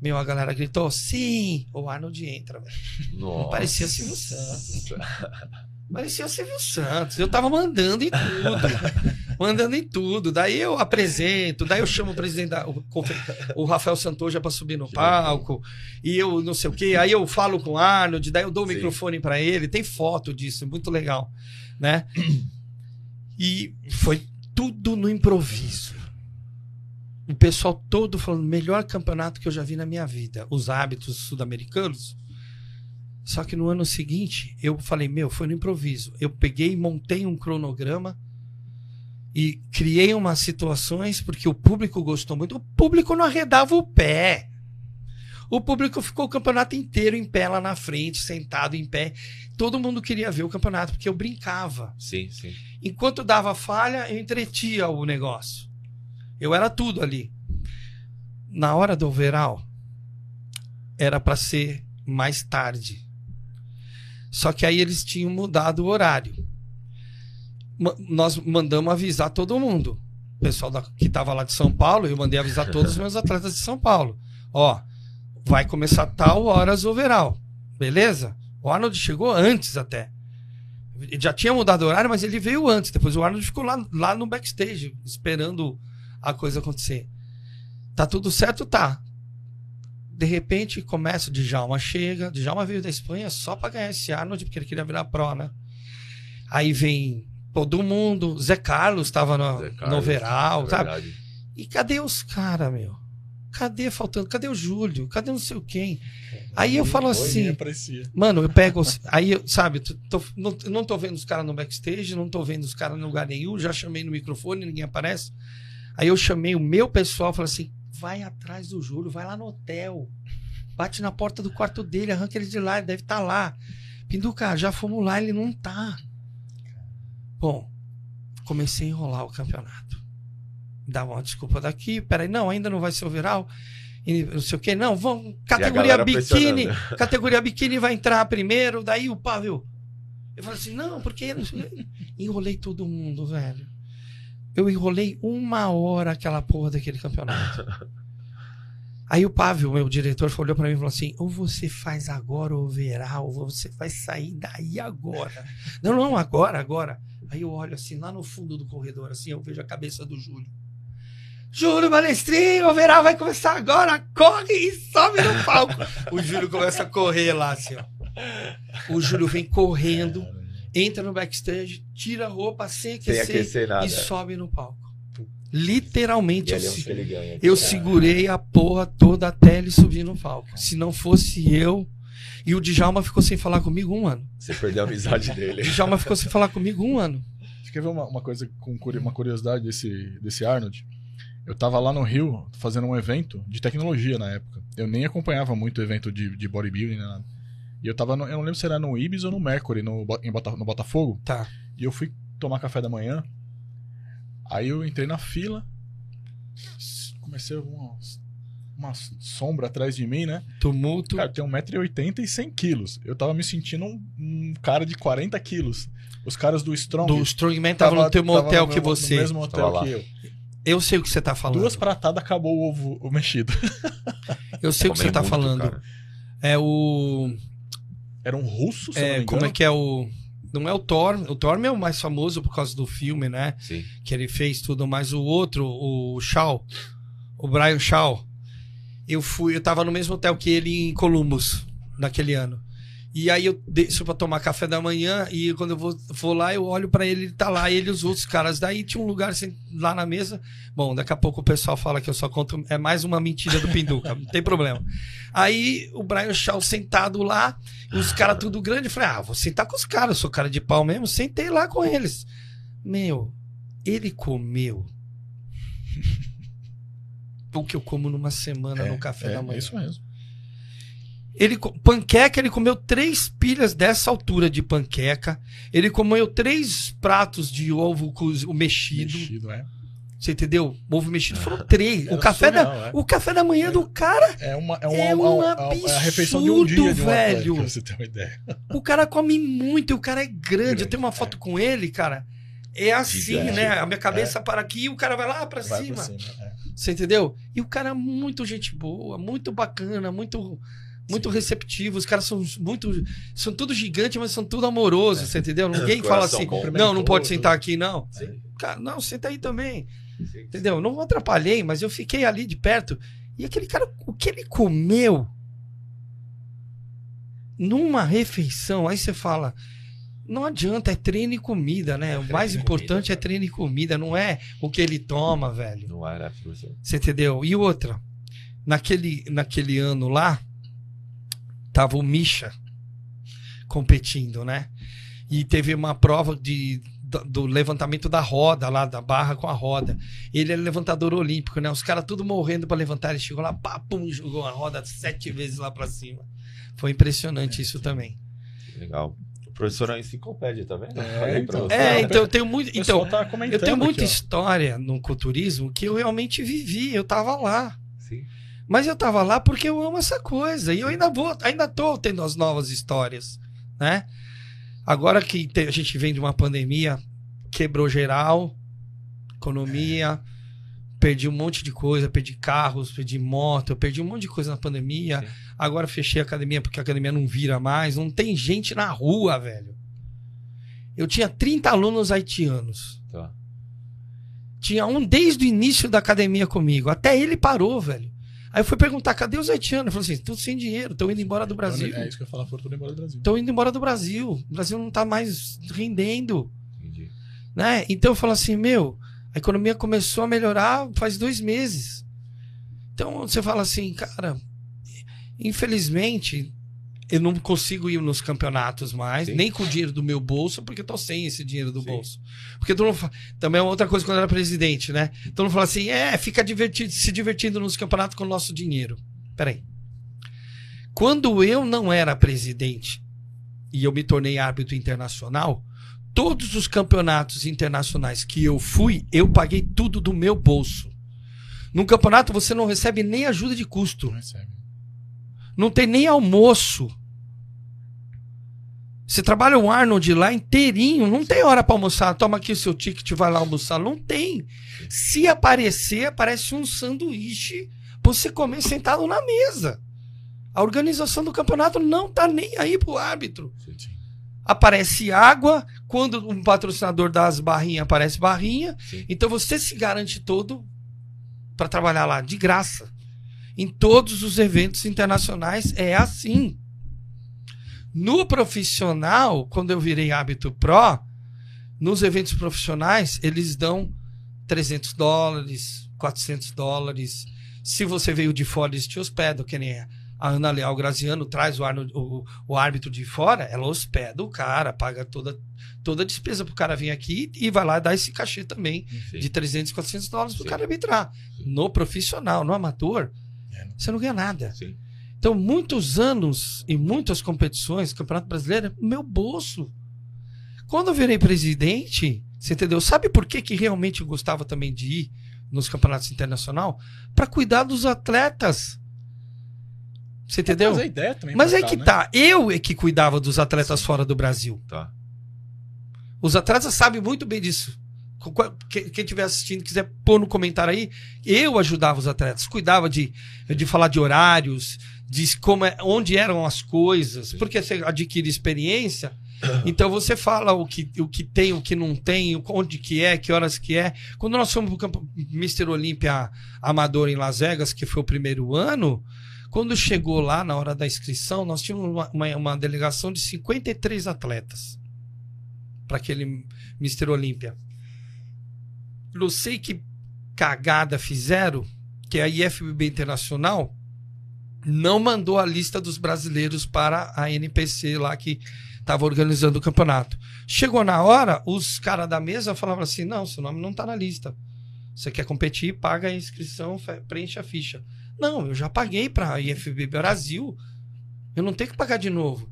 Meu, a galera gritou, sim, o Arnold entra, velho. Parecia Silvio Santos. Parecia o Silvio Santos. Eu tava mandando em tudo. mandando em tudo. Daí eu apresento, daí eu chamo o presidente da. O, o Rafael Santoja pra subir no palco. E eu não sei o quê. Aí eu falo com o Arnold, daí eu dou o Sim. microfone pra ele. Tem foto disso, muito legal. Né? E foi tudo no improviso. O pessoal todo falando, melhor campeonato que eu já vi na minha vida. Os hábitos sul-americanos. Só que no ano seguinte, eu falei, meu, foi no improviso. Eu peguei e montei um cronograma E criei umas situações porque o público gostou muito. O público não arredava o pé. O público ficou o campeonato inteiro em pé lá na frente, sentado em pé. Todo mundo queria ver o campeonato porque eu brincava. Sim, sim. Enquanto dava falha, eu entretia o negócio. Eu era tudo ali. Na hora do overall, era para ser mais tarde. Só que aí eles tinham mudado o horário. Ma- nós mandamos avisar todo mundo. O pessoal da- que estava lá de São Paulo, eu mandei avisar todos os meus atletas de São Paulo. Ó, vai começar tal horas o overall. Beleza? O Arnold chegou antes até. Ele já tinha mudado o horário, mas ele veio antes. Depois o Arnold ficou lá, lá no backstage, esperando a coisa acontecer. Tá tudo certo? Tá. De repente começa, o Djalma chega. Djalma veio da Espanha só pra ganhar esse Arnold, porque ele queria virar pro, né? Aí vem todo mundo. Zé Carlos tava no, Zé no Carlos, overall, é sabe? E cadê os caras, meu? Cadê faltando? Cadê o Júlio? Cadê não sei o quem? Aí eu falo assim. Mano, eu pego. Aí, eu- sabe, tô- não, não tô vendo os caras no backstage, não tô vendo os caras em lugar nenhum, já chamei no microfone, ninguém aparece. Aí eu chamei o meu pessoal, falei assim: vai atrás do Júlio, vai lá no hotel, bate na porta do quarto dele, arranca ele de lá, ele deve estar lá. Pinduca, já fomos lá, ele não tá. Bom, comecei a enrolar o campeonato. Dá uma desculpa daqui, peraí, não, ainda não vai ser overall. E não sei o que, não, vamos, categoria biquíni, categoria biquíni vai entrar primeiro, daí o Pavel. Eu falei assim, não, porque não sei- enrolei todo mundo, velho. Eu enrolei uma hora aquela porra daquele campeonato. Aí o Pavel, meu diretor, olhou pra mim e falou assim: ou você faz agora o overall, ou você vai sair daí agora. não, não, agora, agora. Aí eu olho assim, lá no fundo do corredor, assim, eu vejo a cabeça do Júlio. Júlio Balestrinho, o overall vai começar agora, corre e sobe no palco. o Júlio começa a correr lá, assim, ó. O Júlio vem correndo, entra no backstage, tira a roupa sem Sem aquecer, aquecer nada. e sobe no palco. Literalmente, E eu, é se- ganha. eu segurei a porra toda até ele subir no palco. Se não fosse eu. E o Djalma ficou sem falar comigo um ano. Você perdeu a amizade O dele. Djalma ficou sem falar comigo um ano. Você quer ver uma, uma coisa com uma curiosidade desse, desse Arnold? Eu tava lá no Rio fazendo um evento de tecnologia na época. Eu nem acompanhava muito o evento de, de bodybuilding, nada. E eu tava, no, eu não lembro se era no Ibis ou no Mercury, no, em Bota- no Botafogo. Tá. E eu fui tomar café da manhã. Aí eu entrei na fila. Comecei a ver uma, uma sombra atrás de mim, né? Tumulto. Cara, tem 1,80m e 100 quilos. Eu tava me sentindo um, um cara de 40 quilos. Os caras do Strong. do Strongman tava, no teu motel que você. No mesmo hotel que eu. Eu sei o que você tá falando. Duas pratadas acabou o ovo o mexido. Eu sei o que você tá muito, falando. cara. É o. Era um russo, se É, como é que é o. Não é o Thor. O Thor é o mais famoso por causa do filme, né? Sim. que ele fez tudo, mas o outro, o Shaw, o Brian Shaw, eu fui, eu tava no mesmo hotel que ele em Columbus, naquele ano. E aí eu desço pra tomar café da manhã e quando eu vou, vou lá, eu olho pra ele, ele tá lá, ele e os outros caras. Daí tinha um lugar assim, lá na mesa. Bom, daqui a pouco o pessoal fala que eu só conto, é mais uma mentira do Pinduca, não tem problema. Aí o Brian Shaw sentado lá, os caras tudo grande, eu falei: "Ah, vou sentar com os caras, eu sou cara de pau mesmo". Sentei lá com eles. Meu, ele comeu o que eu como numa semana no café é, da manhã. É isso mesmo. Ele, panqueca, ele comeu três pilhas dessa altura de panqueca. Ele comeu três pratos de ovo cozi- mexido. Mexido, é. Você entendeu? Ovo mexido foram três. O Era café, da, surreal, é. o café da manhã do cara, É, uma, é, É um é a refeição de um dia absurdo, de um velho. você ter uma ideia. o cara come muito e o cara é grande. Grande, Eu tenho uma é. foto com ele, cara. É assim, Gigante. né? A minha cabeça para aqui e o cara vai lá pra Vai cima. pra cima. é. Você entendeu? E o cara é muito gente boa, muito bacana, muito muito Sim. receptivo. Os caras são muito são tudo gigante, mas são tudo amorosos, você entendeu? Ninguém fala assim. "Não, não pode sentar aqui não". Sim. Cara, não, senta aí também. Sim. Entendeu? Não atrapalhei, mas eu fiquei ali de perto. E aquele cara, o que ele comeu numa refeição, aí você fala, não adianta, é treino e comida, né? o treino mais importante comida, é treino e comida, não é o que ele toma, velho. Não era força. Você entendeu? E outra, naquele, naquele ano lá, tava o Misha competindo, né? E teve uma prova de do, do levantamento da roda, lá da barra com a roda. Ele é levantador olímpico, né? Os caras tudo morrendo para levantar. Ele chegou lá, pá, pum, jogou a roda sete vezes lá para cima. Foi impressionante isso também. Legal. O professor é uma enciclopédia, tá vendo? É, Falei pra então. você. É, então eu tenho muito. Então, tá eu tenho muita aqui, história no culturismo que eu realmente vivi. Eu tava lá. Mas eu tava lá porque eu amo essa coisa. E eu ainda vou, ainda tô tendo as novas histórias, né? Agora que a gente vem de uma pandemia, quebrou geral, economia, perdi um monte de coisa, perdi carros, perdi moto, eu perdi um monte de coisa na pandemia. Sim. Agora fechei a academia porque a academia não vira mais, não tem gente na rua, velho. Eu tinha 30 alunos haitianos. Tá. Tinha um desde o início da academia comigo. Até ele parou, velho. Aí eu fui perguntar, cadê os haitianos? Ele falou assim, tudo sem dinheiro, estão indo embora do Brasil. É isso que eu ia falar, foram embora do Brasil. Estão indo embora do Brasil. O Brasil não tá mais rendendo, Entendi. né? Então eu falo assim, meu, a economia começou a melhorar faz dois meses. Então você fala assim, cara, infelizmente eu não consigo ir nos campeonatos mais, Sim. nem com o dinheiro do meu bolso, porque eu tô sem esse dinheiro do Sim. bolso. Porque tu não fa... também é outra coisa quando eu era presidente, né? Então não fala assim, é, fica divertido, se divertindo nos campeonatos com o nosso dinheiro. Peraí. Quando eu não era presidente e eu me tornei árbitro internacional, todos os campeonatos internacionais que eu fui, eu paguei tudo do meu bolso. Num campeonato você não recebe nem ajuda de custo. Não recebe. Não tem nem almoço. Você trabalha o Arnold lá inteirinho, não tem hora pra almoçar. Toma aqui o seu ticket, vai lá almoçar. Não tem. Se aparecer, aparece um sanduíche pra você comer sentado na mesa. A organização do campeonato não tá nem aí pro árbitro. Sim. Aparece água, quando um patrocinador dá as barrinhas, aparece barrinha. Sim. Então você se garante todo para trabalhar lá de graça. Em todos os eventos internacionais é assim. No profissional, quando eu virei hábito pro, nos eventos profissionais, eles dão 300 dólares, 400 dólares. Se você veio de fora, eles te hospedam, que nem a Ana Leal Graziano traz o, Arno- o, o árbitro de fora, ela hospeda o cara, paga toda, toda a despesa pro cara vir aqui e vai lá dar esse cachê também Sim. de 300, 400 dólares pro Sim. cara arbitrar. Sim. No profissional, no amador, É. você não ganha nada. Sim. Então, muitos anos e muitas competições, Campeonato Brasileiro, é meu bolso. Quando eu virei presidente, você entendeu? Sabe por que, que realmente eu gostava também de ir nos campeonatos internacional? Para cuidar dos atletas. Você entendeu? Mas ideia também Mas pra é cá, que né? tá. Eu é que cuidava dos atletas fora do Brasil. Tá. Os atletas sabem muito bem disso. Quem estiver assistindo, quiser pôr no comentário aí, eu ajudava os atletas, cuidava de, de falar de horários, de como é, onde eram as coisas, porque você adquire experiência, então você fala o que, o que tem, o que não tem, o- onde que é, que horas que é. Quando nós fomos pro campo Mr. Olímpia Amador em Las Vegas, que foi o primeiro ano, quando chegou lá na hora da inscrição, nós tínhamos uma, uma, uma delegação de 53 atletas para aquele Mr. Olímpia. Não sei que cagada fizeram, que a IFBB Internacional não mandou a lista dos brasileiros para a NPC lá que estava organizando o campeonato. Chegou na hora, os caras da mesa falavam assim: não, seu nome não está na lista. Você quer competir, paga a inscrição, preenche a ficha. Não, eu já paguei para a IFBB Brasil. Eu não tenho que pagar de novo.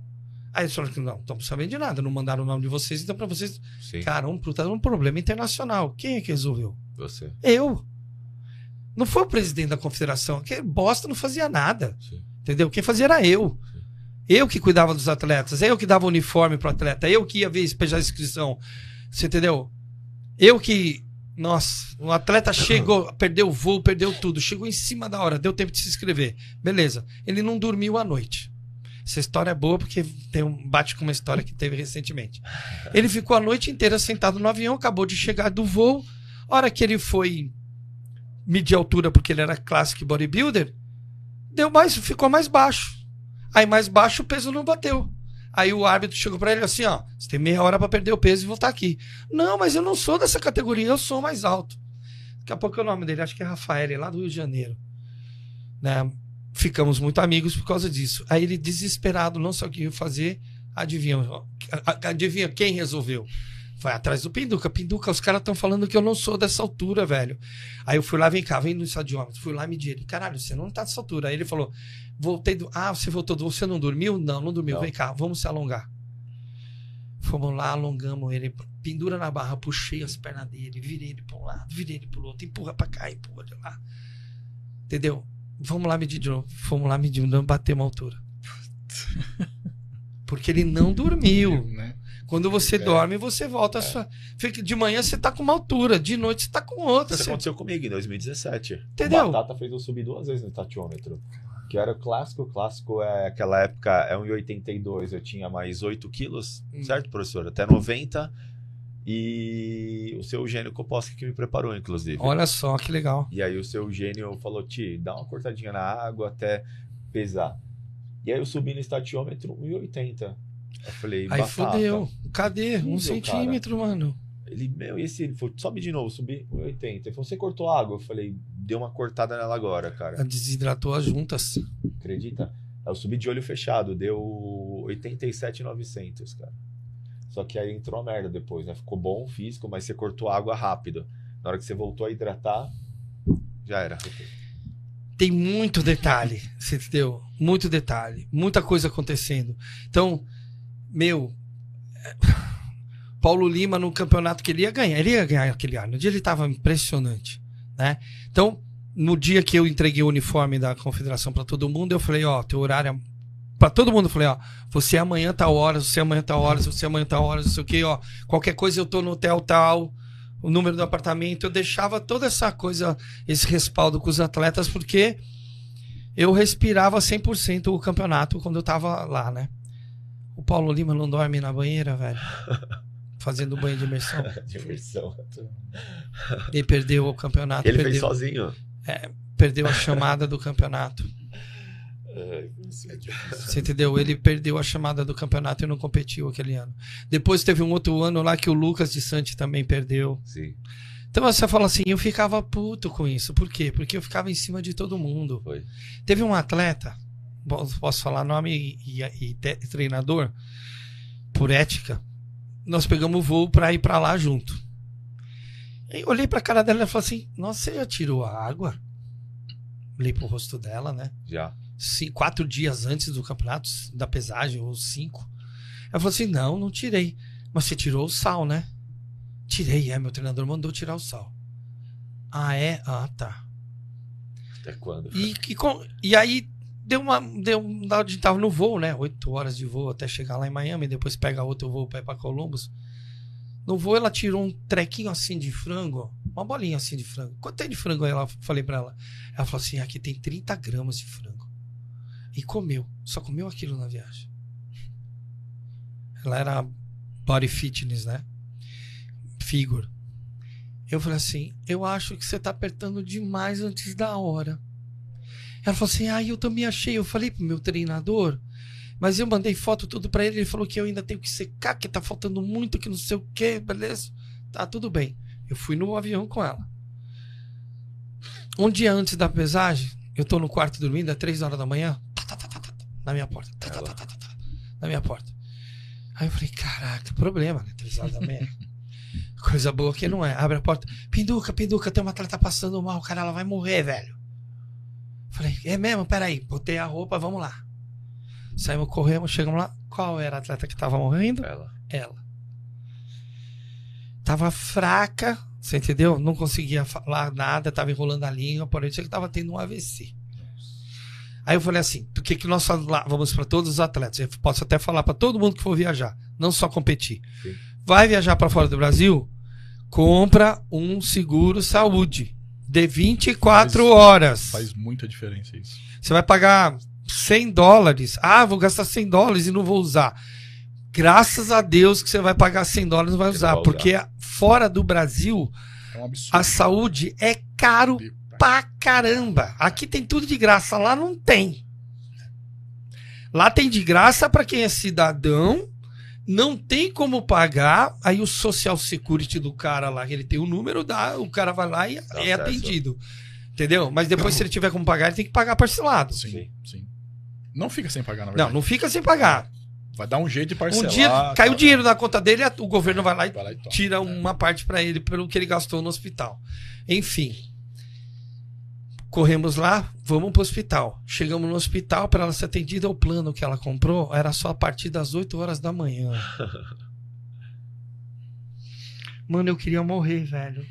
Aí eles falaram que não, estamos sabendo de nada, não mandaram o nome de vocês, então para vocês Sim. Cara, um puta de um problema internacional. Quem é que resolveu? Você. Eu. Não foi o presidente da confederação. Que bosta não fazia nada. Sim. Entendeu? Quem fazia era eu. Eu que cuidava dos atletas. Eu que dava uniforme pro atleta. Eu que ia ver despejar a inscrição. Você entendeu? Eu que. Nossa, o atleta chegou, perdeu o voo, perdeu tudo. Chegou em cima da hora, deu tempo de se inscrever. Beleza. Ele não dormiu à noite. Essa história é boa porque tem um, bate com uma história que teve recentemente. Ele ficou a noite inteira sentado no avião, acabou de chegar do voo. A hora que ele foi medir altura, porque ele era classic bodybuilder, deu mais, ficou mais baixo. Aí mais baixo o peso não bateu. Aí o árbitro chegou pra ele assim, ó, você tem meia hora pra perder o peso e voltar aqui. Não, mas eu não sou dessa categoria, eu sou mais alto. Daqui a pouco é o nome dele, acho que é Rafael, lá do Rio de Janeiro. Né? Ficamos muito amigos por causa disso. Aí ele desesperado, não sabia o que fazer, adivinha, adivinha quem resolveu? Vai atrás do Pinduca. Pinduca, os caras estão falando que eu não sou dessa altura, velho. Aí eu fui lá, vem cá, vem no estadiômetro. Fui lá medir ele. Caralho, você não tá dessa altura. Aí ele falou, voltei do. Ah, você voltou do. Você não dormiu? Não, não dormiu. Não. Vem cá, vamos se alongar. Fomos lá, alongamos ele, pendura na barra, puxei as pernas dele, virei ele para um lado, virei ele pro outro, empurra pra cá, empurra de lá. Entendeu? Vamos lá medir de novo. Fomos lá medir, não bateu uma altura. Porque ele não dormiu. Né? Quando você É. dorme, você volta a sua. Fica- De manhã você tá com uma altura, de noite você tá com outra. Isso Você- aconteceu comigo em 2017. Entendeu? O Batata fez eu subir duas vezes no tatiômetro. Que era o clássico. O clássico é aquela época, é 1,82. Eu tinha mais 8 quilos, Hum. certo, professor? Até 90. E o seu Eugênio Koposki que me preparou, inclusive. Olha só que legal. E aí o seu Eugênio falou, Ti, dá uma cortadinha na água até pesar. E aí eu subi no estatiômetro 1,80. Eu falei, Aí batata. fodeu. Cadê? Um centímetro, mano. Ele, meu, e esse? Ele falou, sobe de novo, subi 1,80. Ele falou, você cortou água? Eu falei, deu uma cortada nela agora, cara. Desidratou as juntas. Acredita? Eu subi de olho fechado, deu 87,900, cara. Só que aí entrou a merda depois, né? Ficou bom o físico, mas você cortou água rápido. Na hora que você voltou a hidratar, já era. Tem muito detalhe, você entendeu? Muito detalhe, muita coisa acontecendo. Então, meu, é, Paulo Lima no campeonato que ele ia ganhar, ele ia ganhar aquele ano. No dia ele tava impressionante, né? Então, no dia que eu entreguei o uniforme da confederação para todo mundo, eu falei, ó, teu horário é para todo mundo, eu falei, ó, você amanhã tal horas, você amanhã tal horas, você amanhã tal horas, não sei o quê, ó, qualquer coisa eu tô no hotel tal, o número do apartamento, eu deixava toda essa coisa, esse respaldo com os atletas, porque eu respirava 100% o campeonato quando eu tava lá, né? O Paulo Lima não dorme na banheira, velho. Fazendo banho de imersão. Diversão. Ele perdeu o campeonato. Ele perdeu, fez sozinho. perdeu a chamada do campeonato. É, é difícil. Você entendeu? Ele perdeu a chamada do campeonato e não competiu aquele ano. Depois teve um outro ano lá que o Lucas de Santi também perdeu. Sim, Então você fala assim, eu ficava puto com isso. Por quê? Porque eu ficava em cima de todo mundo. foi. Teve um atleta, posso falar nome e, e- e te- treinador, por ética. Nós pegamos o voo pra ir pra lá junto. Eu olhei pra cara dela e falei assim: Nossa, você já tirou a água? Olhei pro rosto dela, né? Já. Ci- quatro dias antes do campeonato, da pesagem, ou cinco. Ela falou assim: Não, não tirei. Mas você tirou o sal, né? Tirei, é. Meu treinador mandou tirar o sal. Ah, é? Ah, tá. Até quando? E, que com- e aí deu uma. Deu, a gente tava no voo, né? Oito horas de voo até chegar lá em Miami, depois pega outro voo pra ir pra Columbus. No voo ela tirou um trequinho assim de frango, uma bolinha assim de frango. Quanto tem de frango aí? Ela falei pra ela. Ela falou assim: aqui tem 30 gramas de frango. E comeu. Só comeu aquilo na viagem. Ela era body fitness, né? Figure. Eu falei assim: eu acho que você tá apertando demais antes da hora. Ela falou assim: ah, eu também achei. Eu falei pro meu treinador, mas eu mandei foto tudo pra ele. Ele falou que eu ainda tenho que secar, que tá faltando muito, que não sei o que, beleza? Tá tudo bem. Eu fui no avião com ela. Um dia antes da pesagem, eu tô no quarto dormindo, é três horas da manhã, tá, tá, tá, tá, tá, na minha porta, tá, tá, tá, tá, tá, tá, na minha porta. Aí eu falei, caraca, problema, né? Três horas da manhã. Coisa boa que não é. Abre a porta. Pinduca, Pinduca, tem uma atleta passando mal, cara, ela vai morrer, velho. Falei, é mesmo? Peraí. Botei a roupa, vamos lá. Saímos, corremos, chegamos lá. Qual era a atleta que tava morrendo? Ela. Ela. Tava fraca, você entendeu? Não conseguia falar nada, tava enrolando a língua, porém, tinha que tava tendo um AVC. Aí eu falei assim, por que que nós falávamos para todos os atletas? Eu posso até falar para todo mundo que for viajar, não só competir. Sim. Vai viajar para fora do Brasil? Compra um seguro saúde de 24 Faz- horas. Faz muita diferença isso. Você vai pagar 100 dólares. Ah, vou gastar 100 dólares e não vou usar. Graças a Deus que você vai pagar 100 dólares e vai usar. usar. Porque fora do Brasil, É um a saúde é caro pra caramba. Aqui tem tudo de graça, lá não tem. Lá tem de graça pra quem é cidadão, não tem como pagar, aí o social security do cara lá, ele tem o número, dá, o cara vai lá e Dá é acesso. atendido. Entendeu? Mas depois, se ele tiver como pagar, ele tem que pagar parcelado. Sim, sim. Não fica sem pagar, na Não, verdade. não fica sem pagar. Vai dar um jeito de Um parcelar. dia caiu tal. dinheiro na conta dele, o governo vai lá e Vai lá e toma. tira É. uma parte pra ele pelo que ele gastou no hospital. Enfim. Corremos lá, vamos pro hospital. Chegamos no hospital para ela ser atendida. O plano que ela comprou era só a partir das 8 horas da manhã. Mano, eu queria morrer, velho.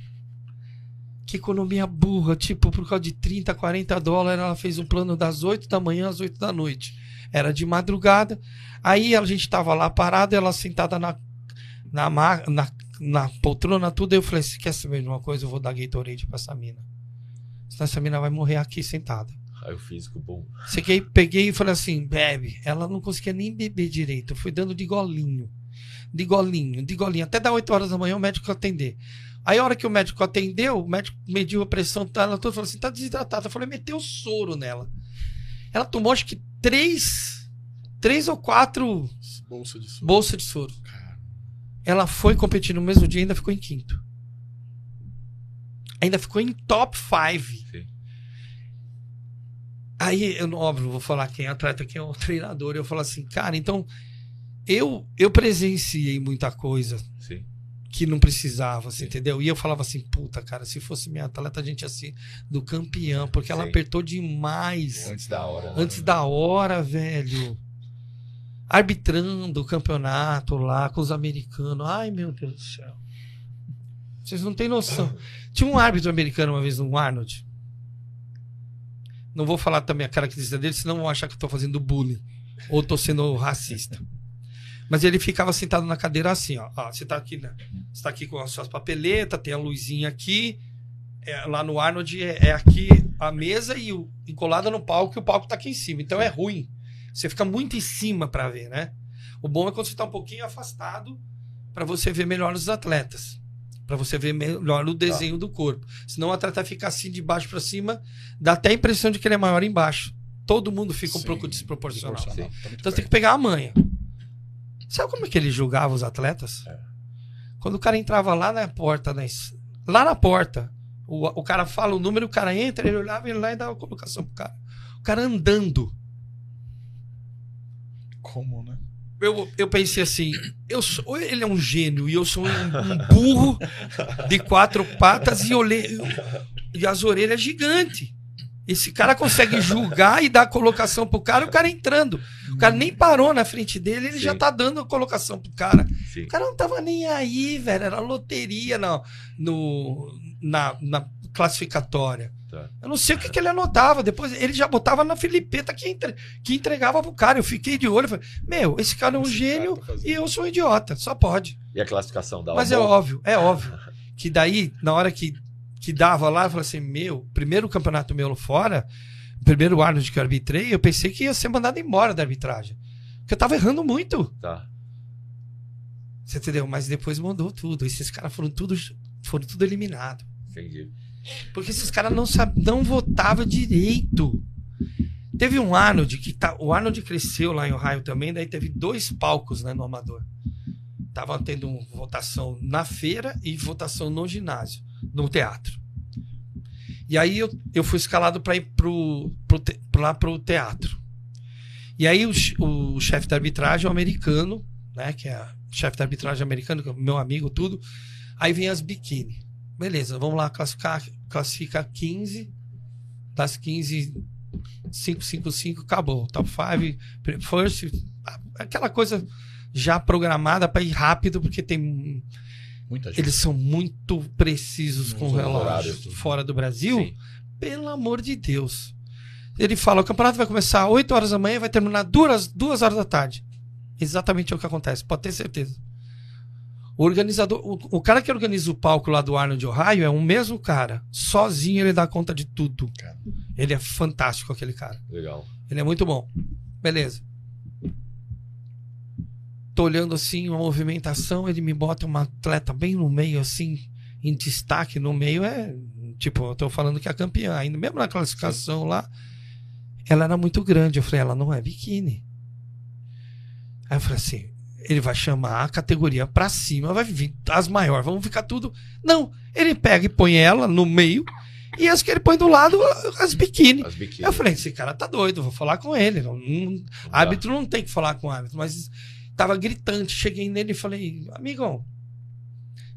Que economia burra. Tipo, por causa de 30, 40 dólares, ela fez um plano das 8 da manhã às 8 da noite. Era de madrugada. Aí a gente tava lá parado, ela sentada na, na, na, na poltrona, tudo. Eu falei: Você quer saber de uma coisa? Eu vou dar Gatorade pra essa mina. Senão essa mina vai morrer aqui sentada. Aí o físico bom. Cheguei, peguei e falei assim: bebe. Ela não conseguia nem beber direito. Eu fui dando de golinho. De golinho, de golinho. Até dar 8 horas da manhã o médico atender. Aí a hora que o médico atendeu, o médico mediu a pressão dela toda e falou assim: tá desidratada. Eu falei: meteu soro nela. Ela tomou acho que três, três ou quatro Bolsa de soro. bolsas de soro. Cara, Ela foi competir no mesmo dia e ainda ficou em quinto. Ainda ficou em top 5. Sim. Aí, eu, óbvio, não vou falar quem é atleta, quem é o treinador. Eu falo assim, cara, então eu eu presenciei muita coisa Sim. que não precisava, você Sim. entendeu? E eu falava assim, puta, cara, se fosse minha atleta, a gente ia ser do campeão, porque ela Sim. apertou demais. Antes da hora. né? Antes da hora, velho. Arbitrando o campeonato lá com os americanos. Ai, meu Deus do céu. Vocês não têm noção. Tinha um árbitro americano uma vez no Arnold. Não vou falar também a característica dele, senão vão achar que eu tô fazendo bullying. Ou tô sendo racista. Mas ele ficava sentado na cadeira assim, ó. Você tá aqui, né? Você tá aqui com as suas papeletas, tem a luzinha aqui. É, lá no Arnold é, é aqui a mesa e, o, e colada no palco, e o palco tá aqui em cima. Então é ruim. Você fica muito em cima pra ver, né? O bom é quando você tá um pouquinho afastado pra você ver melhor os atletas. Pra você ver melhor o desenho do corpo. Senão o atleta fica assim de baixo pra cima, dá até a impressão de que ele é maior embaixo. Todo mundo fica um sim, pouco desproporcional. Tá muito Então você tem que pegar a manha. Sabe como é que ele julgava os atletas? É. Quando o cara entrava lá na porta, lá na porta, o, o cara fala o número, o cara entra, ele olhava ele lá e dava a colocação pro cara. O cara andando. Como, né? Eu, eu pensei assim, eu sou, ou ele é um gênio e eu sou um, um burro de quatro patas e, olhei, e as orelhas gigantes. Esse cara consegue julgar e dar colocação pro cara, o cara entrando. O cara nem parou na frente dele, ele Sim. já tá dando a colocação pro cara. Sim. O cara não tava nem aí, velho. Era loteria no, no, na, na classificatória. Tá. Eu não sei o que, que ele anotava. Depois ele já botava na filipeta que, entre- que entregava pro cara. Eu fiquei de olho. Falei, meu, esse cara é um Esse gênio tá e eu sou um idiota. Só pode. E a classificação da Mas é óbvio, é óbvio. Que daí, na hora que, que dava lá, eu falei assim: meu, primeiro campeonato meu fora, primeiro Arnold que eu arbitrei, eu pensei que ia ser mandado embora da arbitragem. Porque eu tava errando muito. Tá. Você entendeu? Mas depois mudou tudo. Esses caras foram tudo, foram tudo eliminados. Entendi. Porque esses caras não, não votavam direito. Teve um Arnold que tá. O Arnold cresceu lá em Ohio também, daí teve dois palcos né, no Amador. Tava tendo votação na feira e votação no ginásio, no teatro. E aí eu, eu fui escalado para ir pro, pro te- lá pro teatro. E aí o, o chefe da arbitragem, o americano, né? Que é chefe da arbitragem americano, que é meu amigo, tudo. Aí vem as biquíni. Beleza, vamos lá classificar, classifica 15. Das 15, 5, 5, 5, acabou. Top 5, first. Aquela coisa já programada para ir rápido, porque tem. Muita gente. Eles são muito precisos Nos com o relógio horários. fora do Brasil. Sim. Pelo amor de Deus. Ele fala: o campeonato vai começar às 8 horas da manhã e vai terminar 2, duas horas da tarde. Exatamente o que acontece, pode ter certeza. O organizador, o, o cara que organiza o palco lá do Arnold Ohio é o mesmo cara. Sozinho ele dá conta de tudo. Cara. Ele é fantástico, aquele cara. Legal. Ele é muito bom. Beleza. Tô olhando assim uma movimentação, ele me bota uma atleta bem no meio, assim, em destaque no meio. É tipo, eu tô falando que é a campeã. Ainda mesmo na classificação lá, ela era muito grande. Eu falei, ela não é biquíni. Aí eu falei assim, ele vai chamar a categoria pra cima, vai vir as maiores, vamos ficar tudo. Não, ele pega e põe ela no meio E as que ele põe do lado, as biquíni. As biquíni. Eu falei, esse cara tá doido, vou falar com ele. Não, não- árbitro não tem que falar com árbitro, mas tava gritante. Cheguei nele e falei, amigão,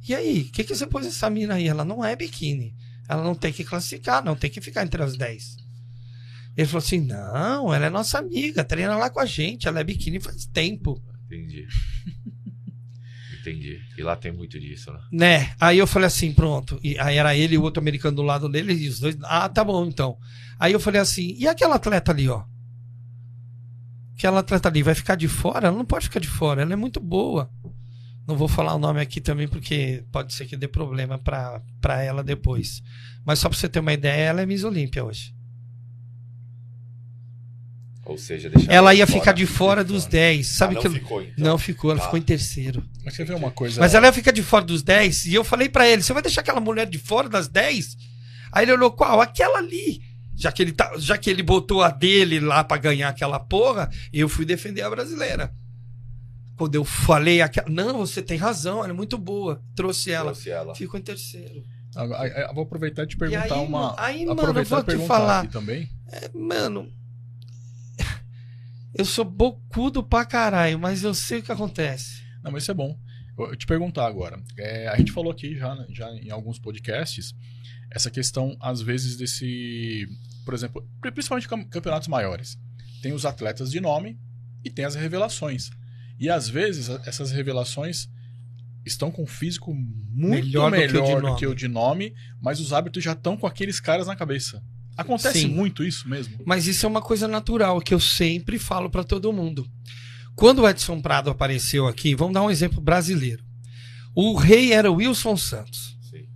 e aí, o que, que você pôs essa mina aí? Ela não é biquíni. Ela não tem que classificar, não tem que ficar entre as 10. Ele falou assim: não, ela é nossa amiga, treina lá com a gente, ela é biquíni faz tempo. Entendi. Entendi. E lá tem muito disso, né? Né? Aí eu falei assim, pronto. E aí era ele e o outro americano do lado dele, e os dois. Ah, tá bom, então. Aí eu falei assim, e aquela atleta ali, ó? Aquela atleta ali vai ficar de fora? Ela não pode ficar de fora, ela é muito boa. Não vou falar o nome aqui também, porque pode ser que dê problema pra, pra ela depois. Mas só pra você ter uma ideia, ela é Miss Olímpia hoje. Ou seja, deixar Ela ia ficar de fora dos 10. Sabe ah, que não eu- ficou, então. Não ficou, ela Tá. ficou em terceiro. Mas quer ver uma coisa? Mas ela ia ficar de fora dos 10 e eu falei pra ele: você vai deixar aquela mulher de fora das 10? Aí ele olhou qual? Aquela ali. Já que ele, tá, já que ele botou a dele lá pra ganhar aquela porra, eu fui defender a brasileira. Quando eu falei aquela. Não, você tem razão, ela é muito boa. Trouxe ela. Trouxe ela. Ficou em terceiro. Eu vou aproveitar e te E perguntar aí, uma. aí, mano, eu vou te perguntar falar. aqui também. É, mano. Eu sou bocudo pra caralho, mas eu sei o que acontece. Não, mas isso é bom. Eu, eu te perguntar agora. É, a gente falou aqui já, né, já em alguns podcasts essa questão, às vezes, desse. Por exemplo, pri- principalmente cam- campeonatos maiores. Tem os atletas de nome e tem as revelações. E às vezes essas revelações estão com um físico muito Melhor melhor, do que o de do nome. que o de nome, mas os árbitros já estão com aqueles caras na cabeça. Acontece Sim. muito isso mesmo. Mas isso é uma coisa natural que eu sempre falo pra todo mundo. Quando o Edson Prado apareceu aqui, vamos dar um exemplo brasileiro. O rei era o Wilson Santos. Sim.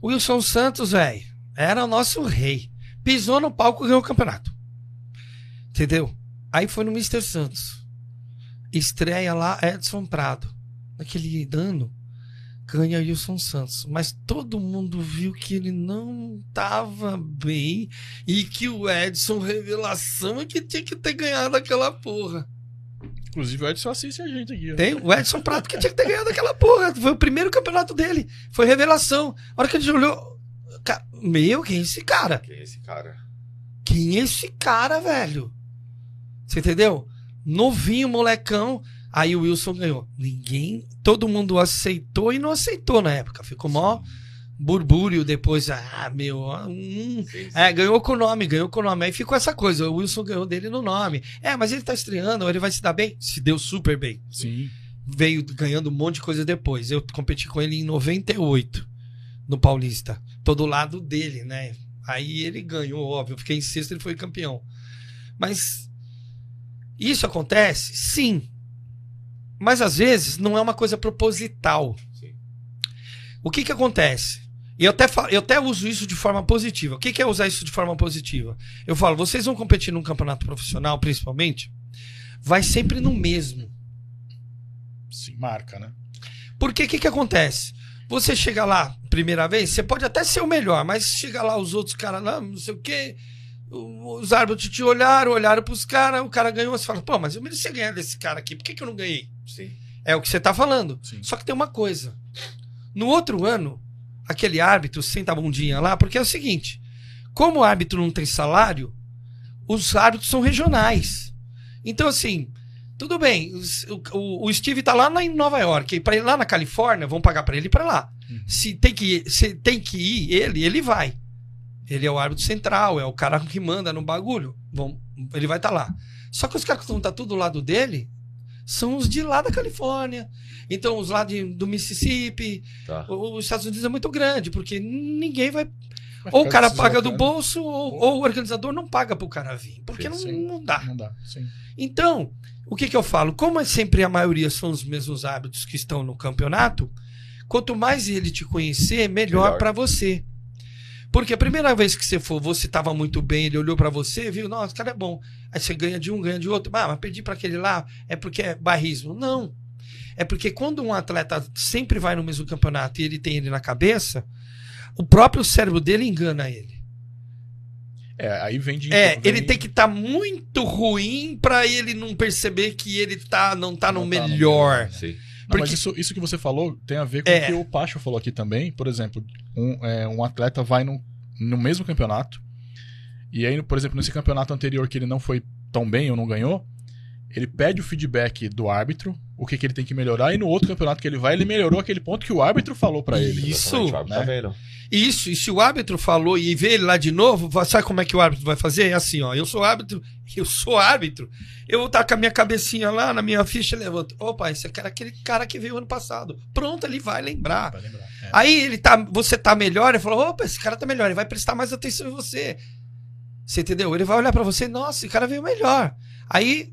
O Wilson Santos, velho, era o nosso rei. Pisou no palco e ganhou o campeonato. Entendeu? Aí foi no Mr. Santos. Estreia lá Edson Prado. Naquele ano, ganha Wilson Santos. Mas todo mundo viu que ele não tava bem e que o Edson, revelação, é que tinha que ter ganhado aquela porra. Inclusive o Edson assiste a gente aqui. ó. Tem o Edson Prato que tinha que ter ganhado aquela porra. Foi o primeiro campeonato dele. Foi revelação. A hora que ele olhou. ca- Meu, quem é esse cara? Quem é esse cara? Quem é esse cara, velho? Você entendeu? Novinho, molecão. Aí o Wilson ganhou. Ninguém. Todo mundo aceitou e não aceitou na época. Ficou mó burbúrio depois. Ah, meu. Hum, Sim, sim. é, ganhou com o nome, ganhou com o nome. Aí ficou essa coisa, o Wilson ganhou dele no nome. É, mas ele tá estreando, ele vai se dar bem? Se deu super bem. Sim. Veio ganhando um monte de coisa depois. Eu competi com ele em 98, no Paulista. Tô do lado dele, né? Aí ele ganhou, óbvio. Fiquei em sexto, ele foi campeão. Mas isso acontece? Sim. Mas às vezes não é uma coisa proposital. Sim. O que que acontece? E eu até, fa- eu até uso isso de forma positiva. O que, que é usar isso de forma positiva? Eu falo, vocês vão competir num campeonato profissional, principalmente, vai sempre no mesmo. Sim, marca, né? Porque o que, que acontece? Você chega lá, primeira vez, você pode até ser o melhor, mas chega lá os outros caras lá, não sei o quê. Os árbitros te olharam, olharam pros caras, o cara ganhou, você fala, pô, mas eu merecia ganhar desse cara aqui, por que, que eu não ganhei? Sim. É o que você tá falando. Sim. Só que tem uma coisa. No outro ano, aquele árbitro senta a bundinha lá, porque é o seguinte: como o árbitro não tem salário, os árbitros são regionais. Então, assim, tudo bem, o, o- Steve tá lá em Nova York, para ir lá na Califórnia, vão pagar para ele ir pra lá. Uhum. Se tem que se tem que ir ele, ele vai. Ele é o árbitro central, é o cara que manda no bagulho. Vão, ele vai estar lá. Só que os caras que estão tá tudo do lado dele são os de lá da Califórnia. Então, os lá de, do Mississippi. Tá. O- Os Estados Unidos é muito grande, porque ninguém vai. Ou o cara paga do deslocando. bolso, ou, ou o organizador não paga pro cara vir. Porque não, Sim. não dá. Não dá, sim. Então, o que, que eu falo? Como é sempre a maioria são os mesmos hábitos que estão no campeonato, quanto mais ele te conhecer, melhor Melhor. pra você. Porque a primeira vez que você for, você tava muito bem, ele olhou pra você, viu, nossa, o cara é bom. Aí você ganha de um, ganha de outro. Ah, mas perdi pra aquele lá, é porque é barrismo. Não. É porque quando um atleta sempre vai no mesmo campeonato e ele tem ele na cabeça, o próprio cérebro dele engana ele. É, aí vem de. É, vem- ele tem que estar muito ruim pra ele não perceber que ele tá, não tá no Não tá no melhor. Sim. Não, porque- mas isso, isso que você falou tem a ver com É. o que o Pacho falou aqui também. Por exemplo, um, é, um atleta vai num, no mesmo campeonato. E aí, por exemplo, nesse campeonato anterior que ele não foi tão bem ou não ganhou, ele pede o feedback do árbitro, o que, que ele tem que melhorar, e no outro campeonato que ele vai, ele melhorou aquele ponto que o árbitro falou pra ele. Isso, né? Tá vendo? Isso, e se o árbitro falou e vê ele lá de novo, sabe como é que o árbitro vai fazer? É assim, ó, eu sou árbitro, eu sou árbitro, eu vou estar com a minha cabecinha lá na minha ficha, levanta. Opa, esse cara é aquele cara que veio ano passado. Pronto, ele vai lembrar. Pra lembrar. É. Aí ele tá, você tá melhor, ele falou, opa, esse cara tá melhor, ele vai prestar mais atenção em você. Você entendeu? Ele vai olhar pra você, nossa, esse cara veio melhor. Aí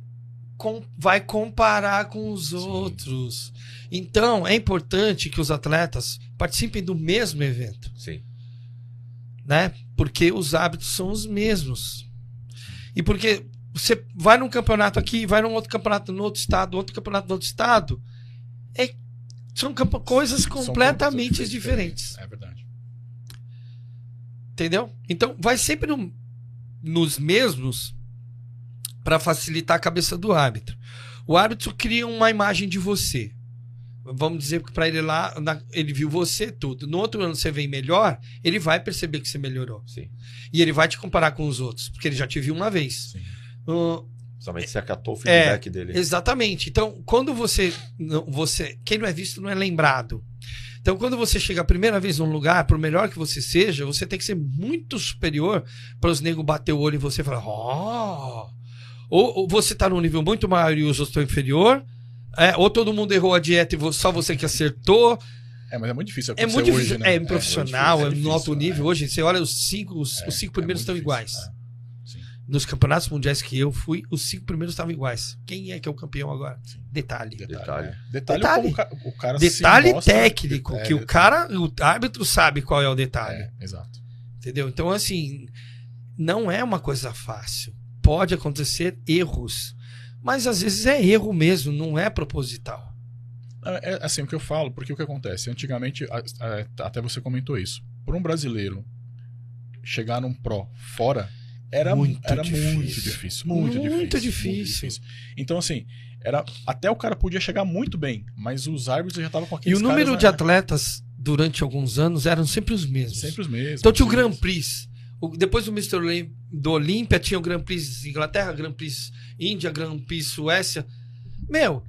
com- vai comparar com os Sim. outros. Então, é importante que os atletas participem do mesmo evento, Sim. né? Porque os hábitos são os mesmos. E porque você vai num campeonato aqui, vai num outro campeonato no outro estado, outro campeonato no outro estado, é, são coisas São completamente coisas diferentes. É verdade. Entendeu? Então, vai sempre no- nos mesmos para facilitar a cabeça do árbitro. O árbitro cria uma imagem de você. Vamos dizer que para ele lá, na- ele viu você tudo. No outro ano você vem melhor, ele vai perceber que você melhorou. Sim. E ele vai te comparar com os outros, porque ele já te viu uma vez. Sim. Uh, Somente você acatou o É, feedback dele. Exatamente. Então, quando você, não- você. Quem não é visto não é lembrado. Então, quando você chega a primeira vez num lugar, por melhor que você seja, você tem que ser muito superior para os negros bater o olho em você e falar: Ó. Ou, ou você tá num nível muito maior e os outros estão inferior. é, ou todo mundo errou a dieta e só você que acertou. É, mas é muito difícil É muito hoje, difícil. né? É, profissional, é, muito difícil, no alto é nível. é. Hoje, você olha os cinco, os, É, os cinco é primeiros estão iguais. difícil, é. Sim. Nos campeonatos mundiais que eu fui, os cinco primeiros estavam iguais. Quem é que é o campeão agora? Sim. Detalhe. Detalhe. Detalhe. né? Detalhe, o ca- o cara Detalhe técnico, É, que o cara, o árbitro sabe qual é o detalhe. É, exato. Entendeu? Então, assim, não é uma coisa fácil. Pode acontecer erros. Mas às vezes é erro mesmo, não é proposital. É, é assim o que eu falo, porque o que acontece? Antigamente, até você comentou isso. Para um brasileiro chegar num pro fora era Muito era difícil. muito difícil. Muito, Muito difícil, difícil. Então, assim, era até o cara podia chegar muito bem, mas os árbitros já estavam com E aqueles o número caras, de né, atletas durante alguns anos eram sempre os mesmos. sempre os mesmos. Então tinha o Grand. Prix. O- depois do Mr. Olim- do Olímpia, tinha o Grand Prix Inglaterra, Grand Prix Índia, Grand Prix Suécia. Meu,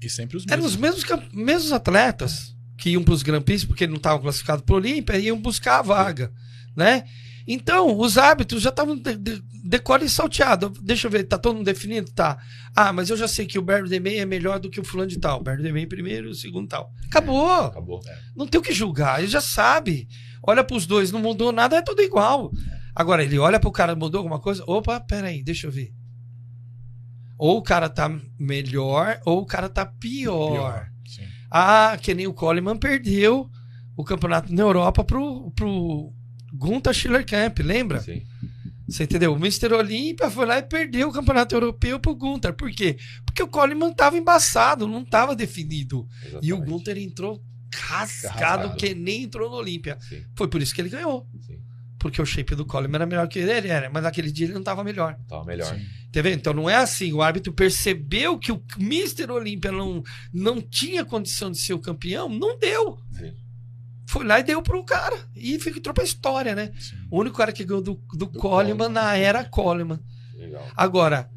E sempre os eram mesmos. os mesmos, mesmos atletas que iam para os Grand Prix, porque não estavam classificados para o Olímpia, e iam buscar a vaga, né? Então, os árbitros já estavam de, de, decore e salteado. Deixa eu ver, tá todo mundo definido? Tá. Ah, mas eu já sei que o Barry DeMay é melhor do que o fulano de tal. Barry DeMay primeiro, o segundo tal. Acabou. Acabou. Não tem o que julgar, ele já sabe. Olha pros dois, não mudou nada, é tudo igual. Agora, ele olha pro cara, mudou alguma coisa? Opa, peraí, deixa eu ver. Ou o cara tá melhor, ou o cara tá pior. Pior. Ah, que nem o Coleman perdeu o campeonato na Europa pro, pro Gunther Schiller Camp, lembra? Sim. Você entendeu? O Mr. Olímpia foi lá e perdeu o campeonato europeu pro Gunther. Por quê? Porque o Coleman tava embaçado, não tava definido. E o exatamente. Gunther entrou Rasgado. que nem entrou no Olímpia. Sim, Foi por isso que ele ganhou. sim. Porque o shape do Coleman era melhor que ele era, mas naquele dia ele não tava melhor. Tava melhor. Sim. Tá vendo? Então não é assim. O árbitro percebeu que o Mr. Olímpia não, não tinha condição de ser o campeão, não deu. Sim. Foi lá e deu pro cara. E entrou pra história, né? Sim. O único cara que ganhou do, do, Coleman Coleman. na era Coleman. Legal. Agora,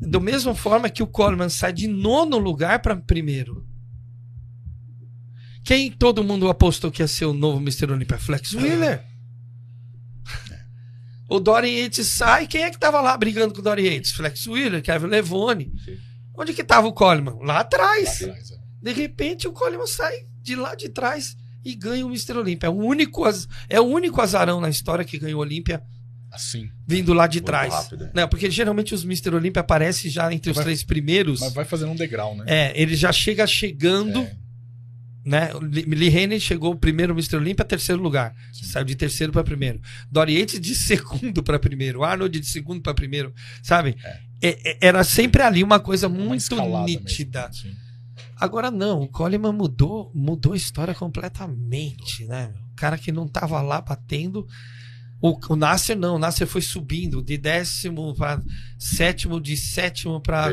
da mesma forma que o Coleman sai de nono lugar para primeiro. Quem todo mundo apostou que ia ser o novo Mr. Olympia? Flex Wheeler. O Dorian Yates sai. Quem é que tava lá brigando com o Dorian Yates? Flex Wheeler, Kevin Levone. Sim. Onde que tava o Coleman? Lá Lá atrás. atrás, é. De repente o Coleman sai de lá de trás e ganha o Mr. Olympia. É o único, az- é o único azarão na história que ganhou o Olympia Assim. vindo lá de Muito trás. rápido. Não, porque geralmente os Mr. Olympia aparecem já entre os Vai- três primeiros. Mas vai fazendo um degrau, né? É, ele já chega chegando, É, né? Lee Haney chegou primeiro Mr. Olympia, terceiro lugar. sim. Saiu de terceiro para primeiro. Dory Yates de segundo para primeiro. Arnold de segundo para primeiro. Sabe? É, é, era sempre ali uma coisa Uma muito nítida. Agora não, o Coleman mudou, mudou a história completamente, né? O cara que não tava lá batendo O, o Nasser não, o Nasser foi subindo de décimo para sétimo, de sétimo para.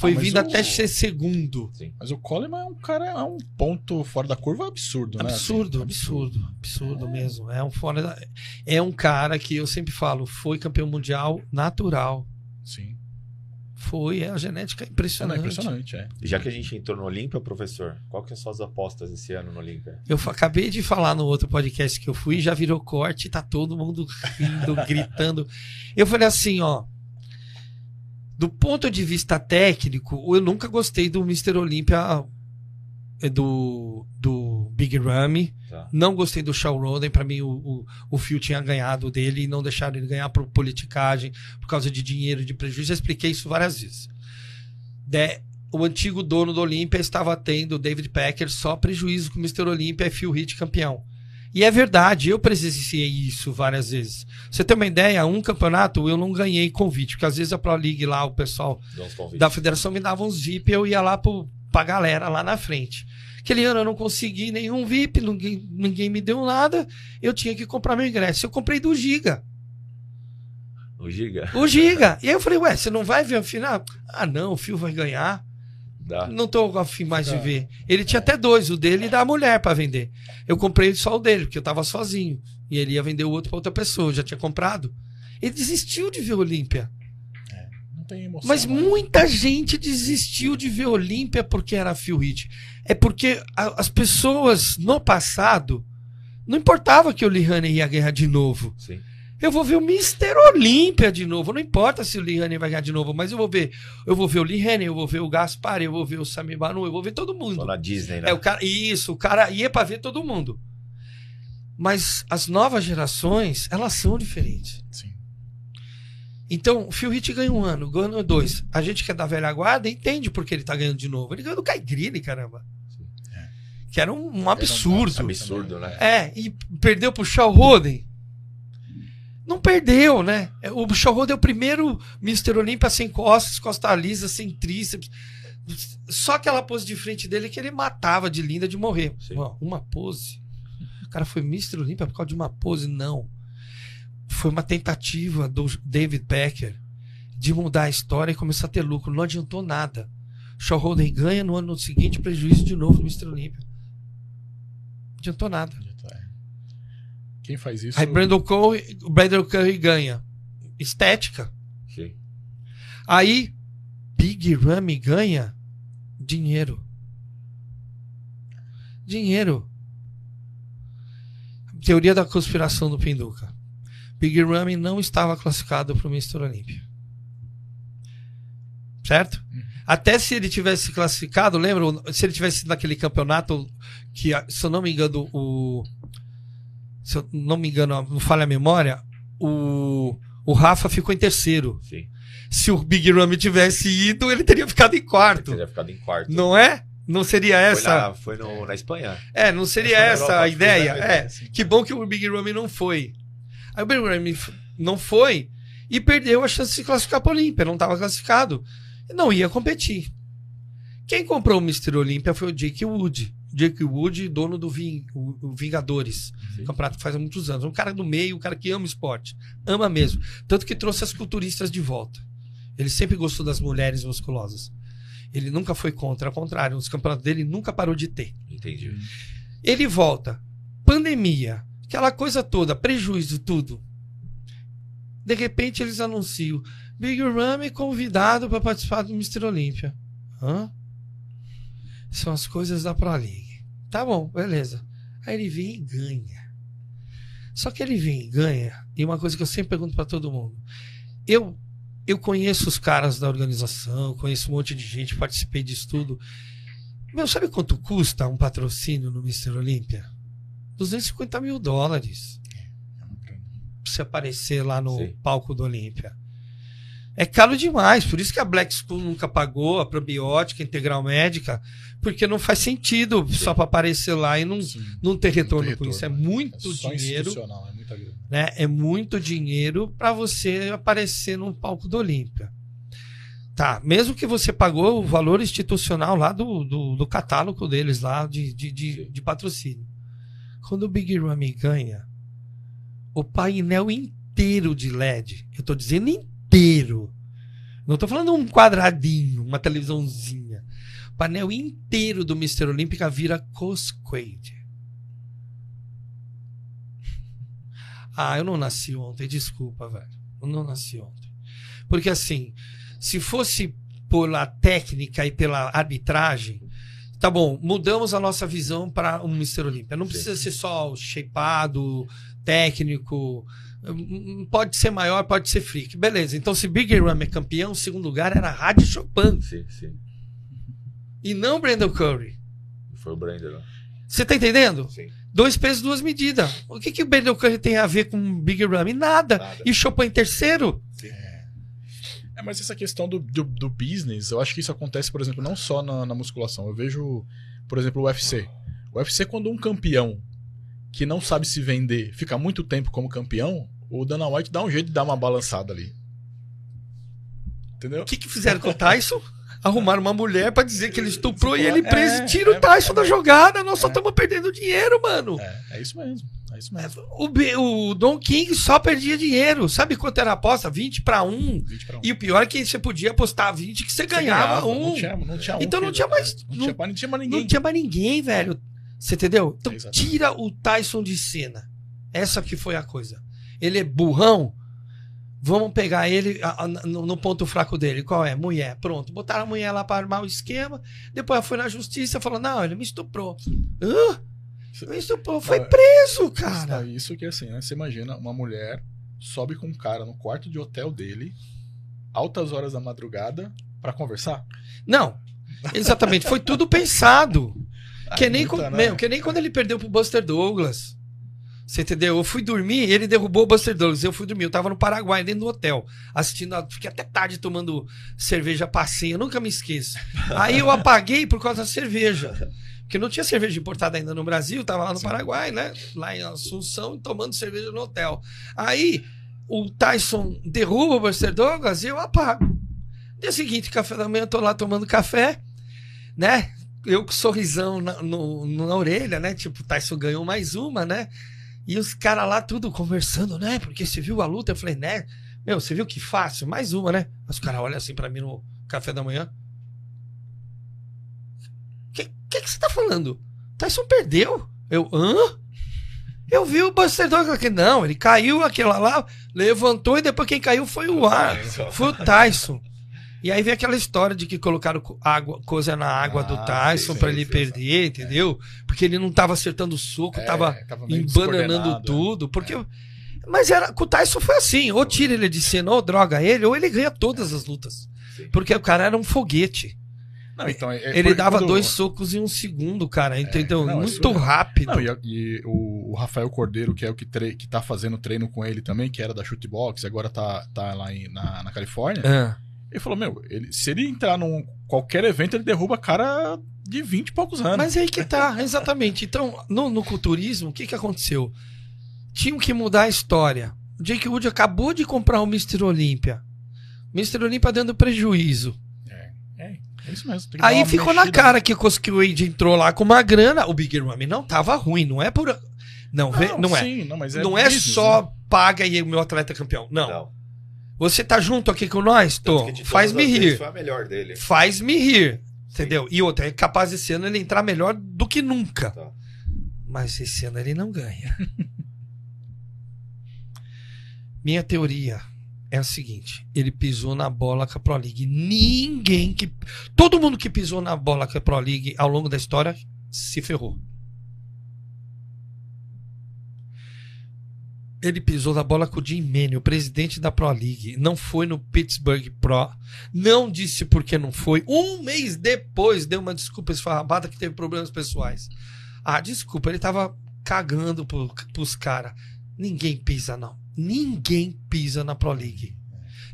Foi Ah, vindo o- até ser segundo. Mas o Coleman é um cara, é um ponto fora da curva absurdo, né? Absurdo, Assim, absurdo, absurdo mesmo. É um fora da- É um cara que eu sempre falo, foi campeão mundial natural. Sim. Foi, é a genética É, não, impressionante. é impressionante, é. Já que a gente entrou no Olímpia, professor, qual que são suas apostas esse ano no Olímpia? Eu acabei de falar no outro podcast que eu fui, já virou corte, tá todo mundo rindo, gritando. Eu falei assim, ó. Do ponto de vista técnico, eu nunca gostei do Mr. Olympia eh, do, do Big Ramy. Tá. Não gostei do Shawn Roden. Pra mim, o, o, o Phil tinha ganhado dele e não deixaram ele ganhar por politicagem, por causa de dinheiro de prejuízo. Já expliquei isso várias vezes. De- o antigo dono do Olímpia estava tendo, David Packer, só prejuízo com o Mr. Olímpia e Phil Heath campeão. E é verdade, eu presenciei isso várias vezes. Você tem uma ideia, um campeonato eu não ganhei convite, porque às vezes a Pro League lá, o pessoal da federação me dava uns VIP, eu ia lá pro, pra galera lá na frente. Aquele ano eu não consegui nenhum VIP, ninguém, ninguém me deu nada, eu tinha que comprar meu ingresso. Eu comprei do Giga. O Giga? O Giga. E aí eu falei, ué, você não vai ver a final? Ah, não, o Fio vai ganhar. Dá. Não tô afim mais de Tá. ver. Ele tinha até dois, o dele e da mulher pra vender. Eu comprei só o dele, porque eu tava sozinho. E ele ia vender o outro pra outra pessoa, eu já tinha comprado. Ele desistiu de ver Olímpia. Tem emoção. Mas né? muita gente desistiu de ver Olímpia porque era Phil Heath. É porque a- as pessoas no passado não importava que o Lihane ia ganhar de novo. Sim. Eu vou ver o Mr. Olímpia de novo. Não importa se o Lihane vai ganhar de novo, mas eu vou ver. Eu vou ver o Lihane, eu vou ver o Gaspar, eu vou ver o Sami Banu, eu vou ver todo mundo. Tô na Disney, né? É, o cara, isso, o cara ia pra ver todo mundo. Mas as novas gerações, elas são diferentes. Sim. Então, o Phil Heath ganha um ano, ganha dois. A gente que é da velha guarda entende por que ele tá ganhando de novo. Ele ganhou do Kai Green, caramba. É. Que era um, um absurdo. Absurdo, né? É, e perdeu pro Shaw Roden. Não perdeu, né? O Shaw Roden é o primeiro Mr. Olímpia sem costas, costa lisa, sem tríceps. Só aquela pose de frente dele que ele matava de linda de morrer. Sim. Uma pose. O cara foi Mr. Olímpia por causa de uma pose? Não. Foi uma tentativa do David Becker de mudar a história e começar a ter lucro. Não adiantou nada. Shaw Roden ganha no ano seguinte, prejuízo de novo no Mr. Olímpia. Não adiantou nada. Quem faz isso? Aí Brandon Curry, o Brandon Curry ganha. Estética. Sim. Aí Big Ramy ganha dinheiro. Dinheiro. Teoria da conspiração do Pinduca. Big Ramy não estava classificado para o Mr. Olímpia. Certo? Até se ele tivesse classificado, lembra? Se ele tivesse naquele campeonato que, se eu não me engano, o. Se eu não me engano, não falha a memória, o, o Rafa ficou em terceiro. Sim. Se o Big Ramy tivesse ido, ele teria ficado em quarto. Teria ficado em quarto. Não é? Não seria Foi, essa? na, foi no, na Espanha. É, não seria Foi essa Europa, a foi ideia. É, que bom que o Big Ramy não foi. Aí o f- não foi e perdeu a chance de se classificar para Olímpia. Não estava classificado. E não ia competir. Quem comprou o Mr. Olímpia foi o Jake Wood. Jake Wood, dono do Ving- Vingadores. Sim. Campeonato faz há muitos anos. Um cara do meio, um cara que ama esporte. Ama mesmo. Tanto que trouxe as culturistas de volta. Ele sempre gostou das mulheres musculosas. Ele nunca foi contra, ao contrário, os campeonatos dele nunca parou de ter. Entendi. Ele volta, pandemia, aquela coisa toda, prejuízo, tudo. De repente eles anunciam: Big Ramy convidado para participar do Mr. Olímpia. São as coisas da Pro League. Tá bom, beleza. Aí ele vem e ganha. Só que ele vem e ganha. E uma coisa que eu sempre pergunto para todo mundo: eu eu conheço os caras da organização, conheço um monte de gente, participei disso tudo. Meu, sabe quanto custa um patrocínio no Mr. Olímpia? 250 mil dólares pra você aparecer lá no Sim. palco do Olímpia. É caro demais, por isso que a Black School nunca pagou, a probiótica, a integral médica, porque não faz sentido só para aparecer lá e não, Sim. não ter retorno com isso. É né? muito É dinheiro é muita grana. né? É muito dinheiro para você aparecer no palco do Olímpia. Tá, mesmo que você pagou o valor institucional lá do, do, do catálogo deles lá de, de, de, de patrocínio. Quando o Big Ramy ganha, o painel inteiro de LED. Eu tô dizendo inteiro. Não tô falando um quadradinho, uma televisãozinha. O painel inteiro do Mr. Olímpica vira Cosquade. Ah, eu não nasci ontem, desculpa, velho. Eu não nasci ontem. Porque assim, se fosse pela técnica e pela arbitragem, tá bom, mudamos a nossa visão para um Mr. Olímpia. Não Sim. precisa ser só shapeado, técnico. Hum, Pode ser maior, pode ser freak. Beleza. Então, se Big Ram é campeão, o segundo lugar era Rádio Chopin. Sim, sim. E não Brandon Curry. Foi o Brandon. né? Você tá entendendo? Sim. Dois pesos, duas medidas. O que, que o Brandon Curry tem a ver com Big Ram? Nada. Nada. E o Chopin em terceiro? É, mas essa questão do, do, do business, eu acho que isso acontece, por exemplo, não só na, na musculação. Eu vejo, por exemplo, o UFC. O UFC, quando um campeão que não sabe se vender fica muito tempo como campeão, o Dana White dá um jeito de dar uma balançada ali. Entendeu? O que, que fizeram com o Tyson? Arrumaram uma mulher pra dizer que ele estuprou e ele É, preso e tira é, o Tyson é. da jogada. Nós só estamos perdendo dinheiro, mano. É, é isso mesmo. É isso mesmo. O, B- o Don King só perdia dinheiro. Sabe quanto era a aposta? 20 pra 1. 20 pra um. E o pior é que você podia apostar 20 que você ganhava, um. Não tinha, não tinha um Então não tinha mais- Não, não- tinha, não tinha mais ninguém. Não tinha mais ninguém, velho. Você entendeu? Então Exato. tira o Tyson de cena. Essa que foi a coisa. Ele é burrão. Vamos pegar ele a- a- no, no ponto fraco dele. Qual é? Mulher. Pronto. Botaram a mulher lá para armar o esquema. Depois ela foi na justiça e falou: Não, ele me estuprou. Hã? Me estuprou. Foi é- preso, cara. Isso, isso que é assim, né? Você imagina uma mulher sobe com um cara no quarto de hotel dele, altas horas da madrugada, pra conversar? Não. Exatamente. Foi tudo pensado. Que nem, com- né? que nem quando ele perdeu pro Buster Douglas. Você entendeu? Eu fui dormir, ele derrubou o Buster Douglas. Eu fui dormir, eu tava no Paraguai, dentro do hotel, assistindo. a- Fiquei até tarde tomando cerveja passeio, eu nunca me esqueço. Aí eu apaguei por causa da cerveja. Porque não tinha cerveja importada ainda no Brasil, tava lá no Sim. Paraguai, né? Lá em Assunção, tomando cerveja no hotel. Aí o Tyson derruba o Buster Douglas e eu apago. Dia seguinte, café da manhã, eu tô lá tomando café, né? Eu com sorrisão na, no- na orelha, né? Tipo, o Tyson ganhou mais uma, né? E os caras lá tudo conversando, né? Porque você viu a luta? Eu falei, né? Meu, você viu que fácil? Mais uma, né? Os caras olham assim pra mim no café da manhã. O que, que você tá falando? Tyson perdeu? Eu, hã? Eu vi o Buster Douglas aqui. Não, ele caiu aquela lá, levantou e depois quem caiu foi o ar. Foi o Tyson. E aí vem aquela história de que colocaram co- água, coisa na água do Ah, Tyson sim, pra sim, ele sim, perder, entendeu? Porque ele não tava acertando o soco, É, tava tava embananando descoordenado, é. tudo. Porque. Mas era, com o Tyson foi assim: ou tira ele de cena, ou droga ele, ou ele ganha todas as lutas. Sim. Porque o cara era um foguete. Não, então, é- é ele dava quando- dois socos em um segundo, cara. Entendeu? não, é Muito rápido. Não, e, a- e o, o Rafael Cordeiro, que é o que, tre que tá fazendo treino com ele também, que era da Shootbox, agora tá, tá lá em- na, na Califórnia, Ah. ele falou, meu, ele, se ele entrar num qualquer evento, ele derruba cara de 20 e poucos anos. Mas aí que tá, exatamente. Então, no, no culturismo, o que, que aconteceu? Tinham que mudar a história. O Jake Wood acabou de comprar o Mr. Olímpia. Mr. Olímpia dando prejuízo. É, isso mesmo. que Aí ficou na mexida. cara que o Wade entrou lá com uma grana. O Big Ramy não tava ruim, não é por. Não, vê- não, é. Sim, não, mas é não é business, só né? paga e o meu atleta é campeão. Não. Não. Você tá junto aqui com nós? Que todas Faz-me rir. Foi a melhor dele. Faz-me rir. Entendeu? E outra, é capaz esse ano ele entrar melhor do que nunca. Tá. Mas esse ano ele não ganha. Minha teoria é a seguinte: ele pisou na bola com a Pro League. Ninguém que. Todo mundo que pisou na bola com a Pro League ao longo da história se ferrou. Ele pisou na bola com o Jim o presidente da Pro League. Não foi no Pittsburgh Pro. Não disse por que não foi. Um mês depois deu uma desculpa esfarrapada que teve problemas pessoais. Ah, desculpa, ele tava cagando pro, pros caras. Ninguém pisa, não. Ninguém pisa na Pro League.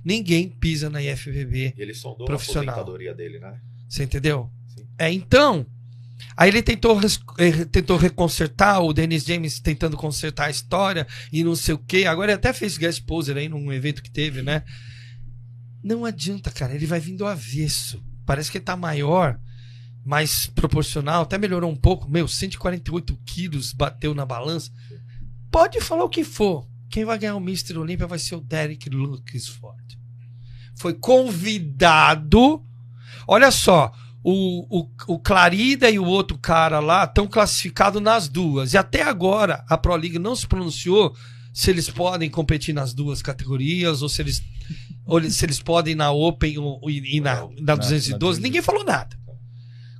Ninguém pisa na IFBB. E ele sondou Profissional. a aposentadoria dele, né? Você entendeu? Sim. É, então. Aí ele tentou, eh, tentou reconsertar, o Dennis James tentando consertar a história e não sei o quê. Agora ele até fez guest poser aí num evento que teve, né? Não adianta, cara. Ele vai vindo do avesso. Parece que ele tá maior, mais proporcional. Até melhorou um pouco. Meu, 148 quilos bateu na balança. Pode falar o que for. Quem vai ganhar o Mr. Olímpia vai ser o Derek Luxford. Foi convidado. Olha só, o, o, o Clarida e o outro cara lá estão classificados nas duas. E até agora a Pro League não se pronunciou se eles podem competir nas duas categorias ou se eles, ou se eles podem ir na Open e, e na, na 212. Ninguém falou nada.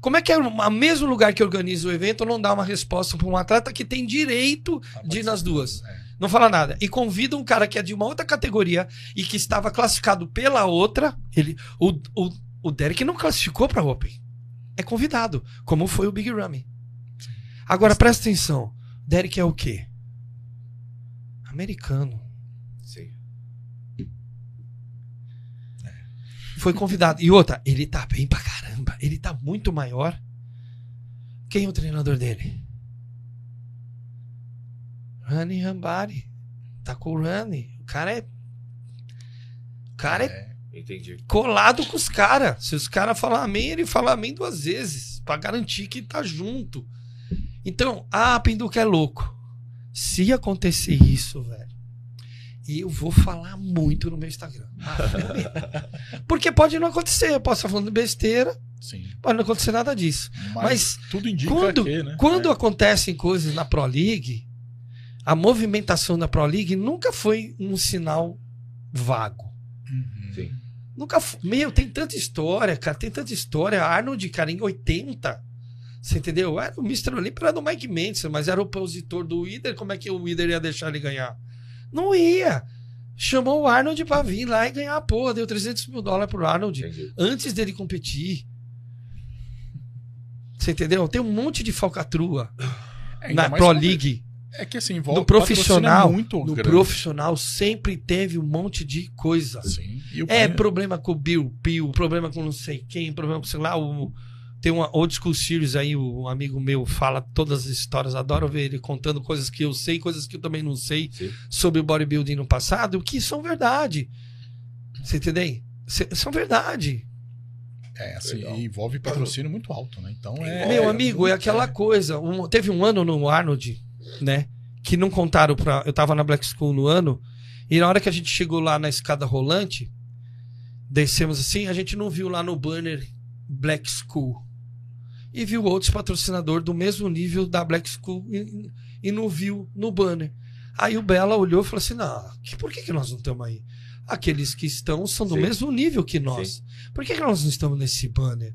Como é que é o mesmo lugar que organiza o evento não dá uma resposta para um atleta que tem direito de ir nas duas? É. Não fala nada. E convida um cara que é de uma outra categoria e que estava classificado pela outra. Ele, o, o, o Derek não classificou para Open. É convidado, como foi o Big Ramy. Agora presta atenção. Derek é o quê? Americano. Sim. Foi convidado. E outra, ele tá bem pra caramba. Ele tá muito maior. Quem é o treinador dele? Rani Rambari. Tá com o Rani. O cara é. O cara é, é Entendi. colado com os caras. Se os caras falar amém, ele fala amém duas vezes. Pra garantir que tá junto. Então, ah, Pinduca é louco. Se acontecer isso, velho, eu vou falar muito no meu Instagram. Porque pode não acontecer. Eu posso estar falando besteira. Sim. Pode não acontecer nada disso. Mas, Mas tudo indica quando, que, né? quando é. acontecem coisas na Pro League, a movimentação da Pro League nunca foi um sinal vago. Uhum. Sim. Nunca foi. Meu, tem tanta história, cara. Tem tanta história. Arnold, cara, em 80. Você entendeu? Era o Mr. Olympia era do Mike Mendes, mas era opositor do Wider. Como é que o Wider ia deixar ele ganhar? Não ia. Chamou o Arnold pra vir lá e ganhar a porra. Deu 300 mil dólares pro Arnold Entendi. antes dele competir. Você entendeu? Tem um monte de falcatrua É, na Pro League. É que assim, envolve No profissional, patrocínio é muito no grande. profissional sempre teve um monte de coisa. Sim. O É prêmio- problema com o Bill Peel, problema com não sei quem, problema com, sei lá, o. Tem uma Old School Series aí, o um amigo meu fala todas as histórias, adoro ver ele contando coisas que eu sei, coisas que eu também não sei Sim. sobre o bodybuilding no passado, que são verdade. Você entendeu? São verdade. É, assim, envolve patrocínio muito alto, né? Então é. Meu é amigo, é muito- aquela coisa. um- teve um ano no Arnold, né? Que não contaram pra. Eu tava na Black School no ano, e na hora que a gente chegou lá na escada rolante, descemos assim, a gente não viu lá no banner Black School. E viu outros patrocinadores do mesmo nível da Black School e, e não viu no banner. Aí o Bela olhou e falou assim: não, que, por que, que nós não estamos aí? Aqueles que estão são do Sim. mesmo nível que nós. Por que, que nós não estamos nesse banner?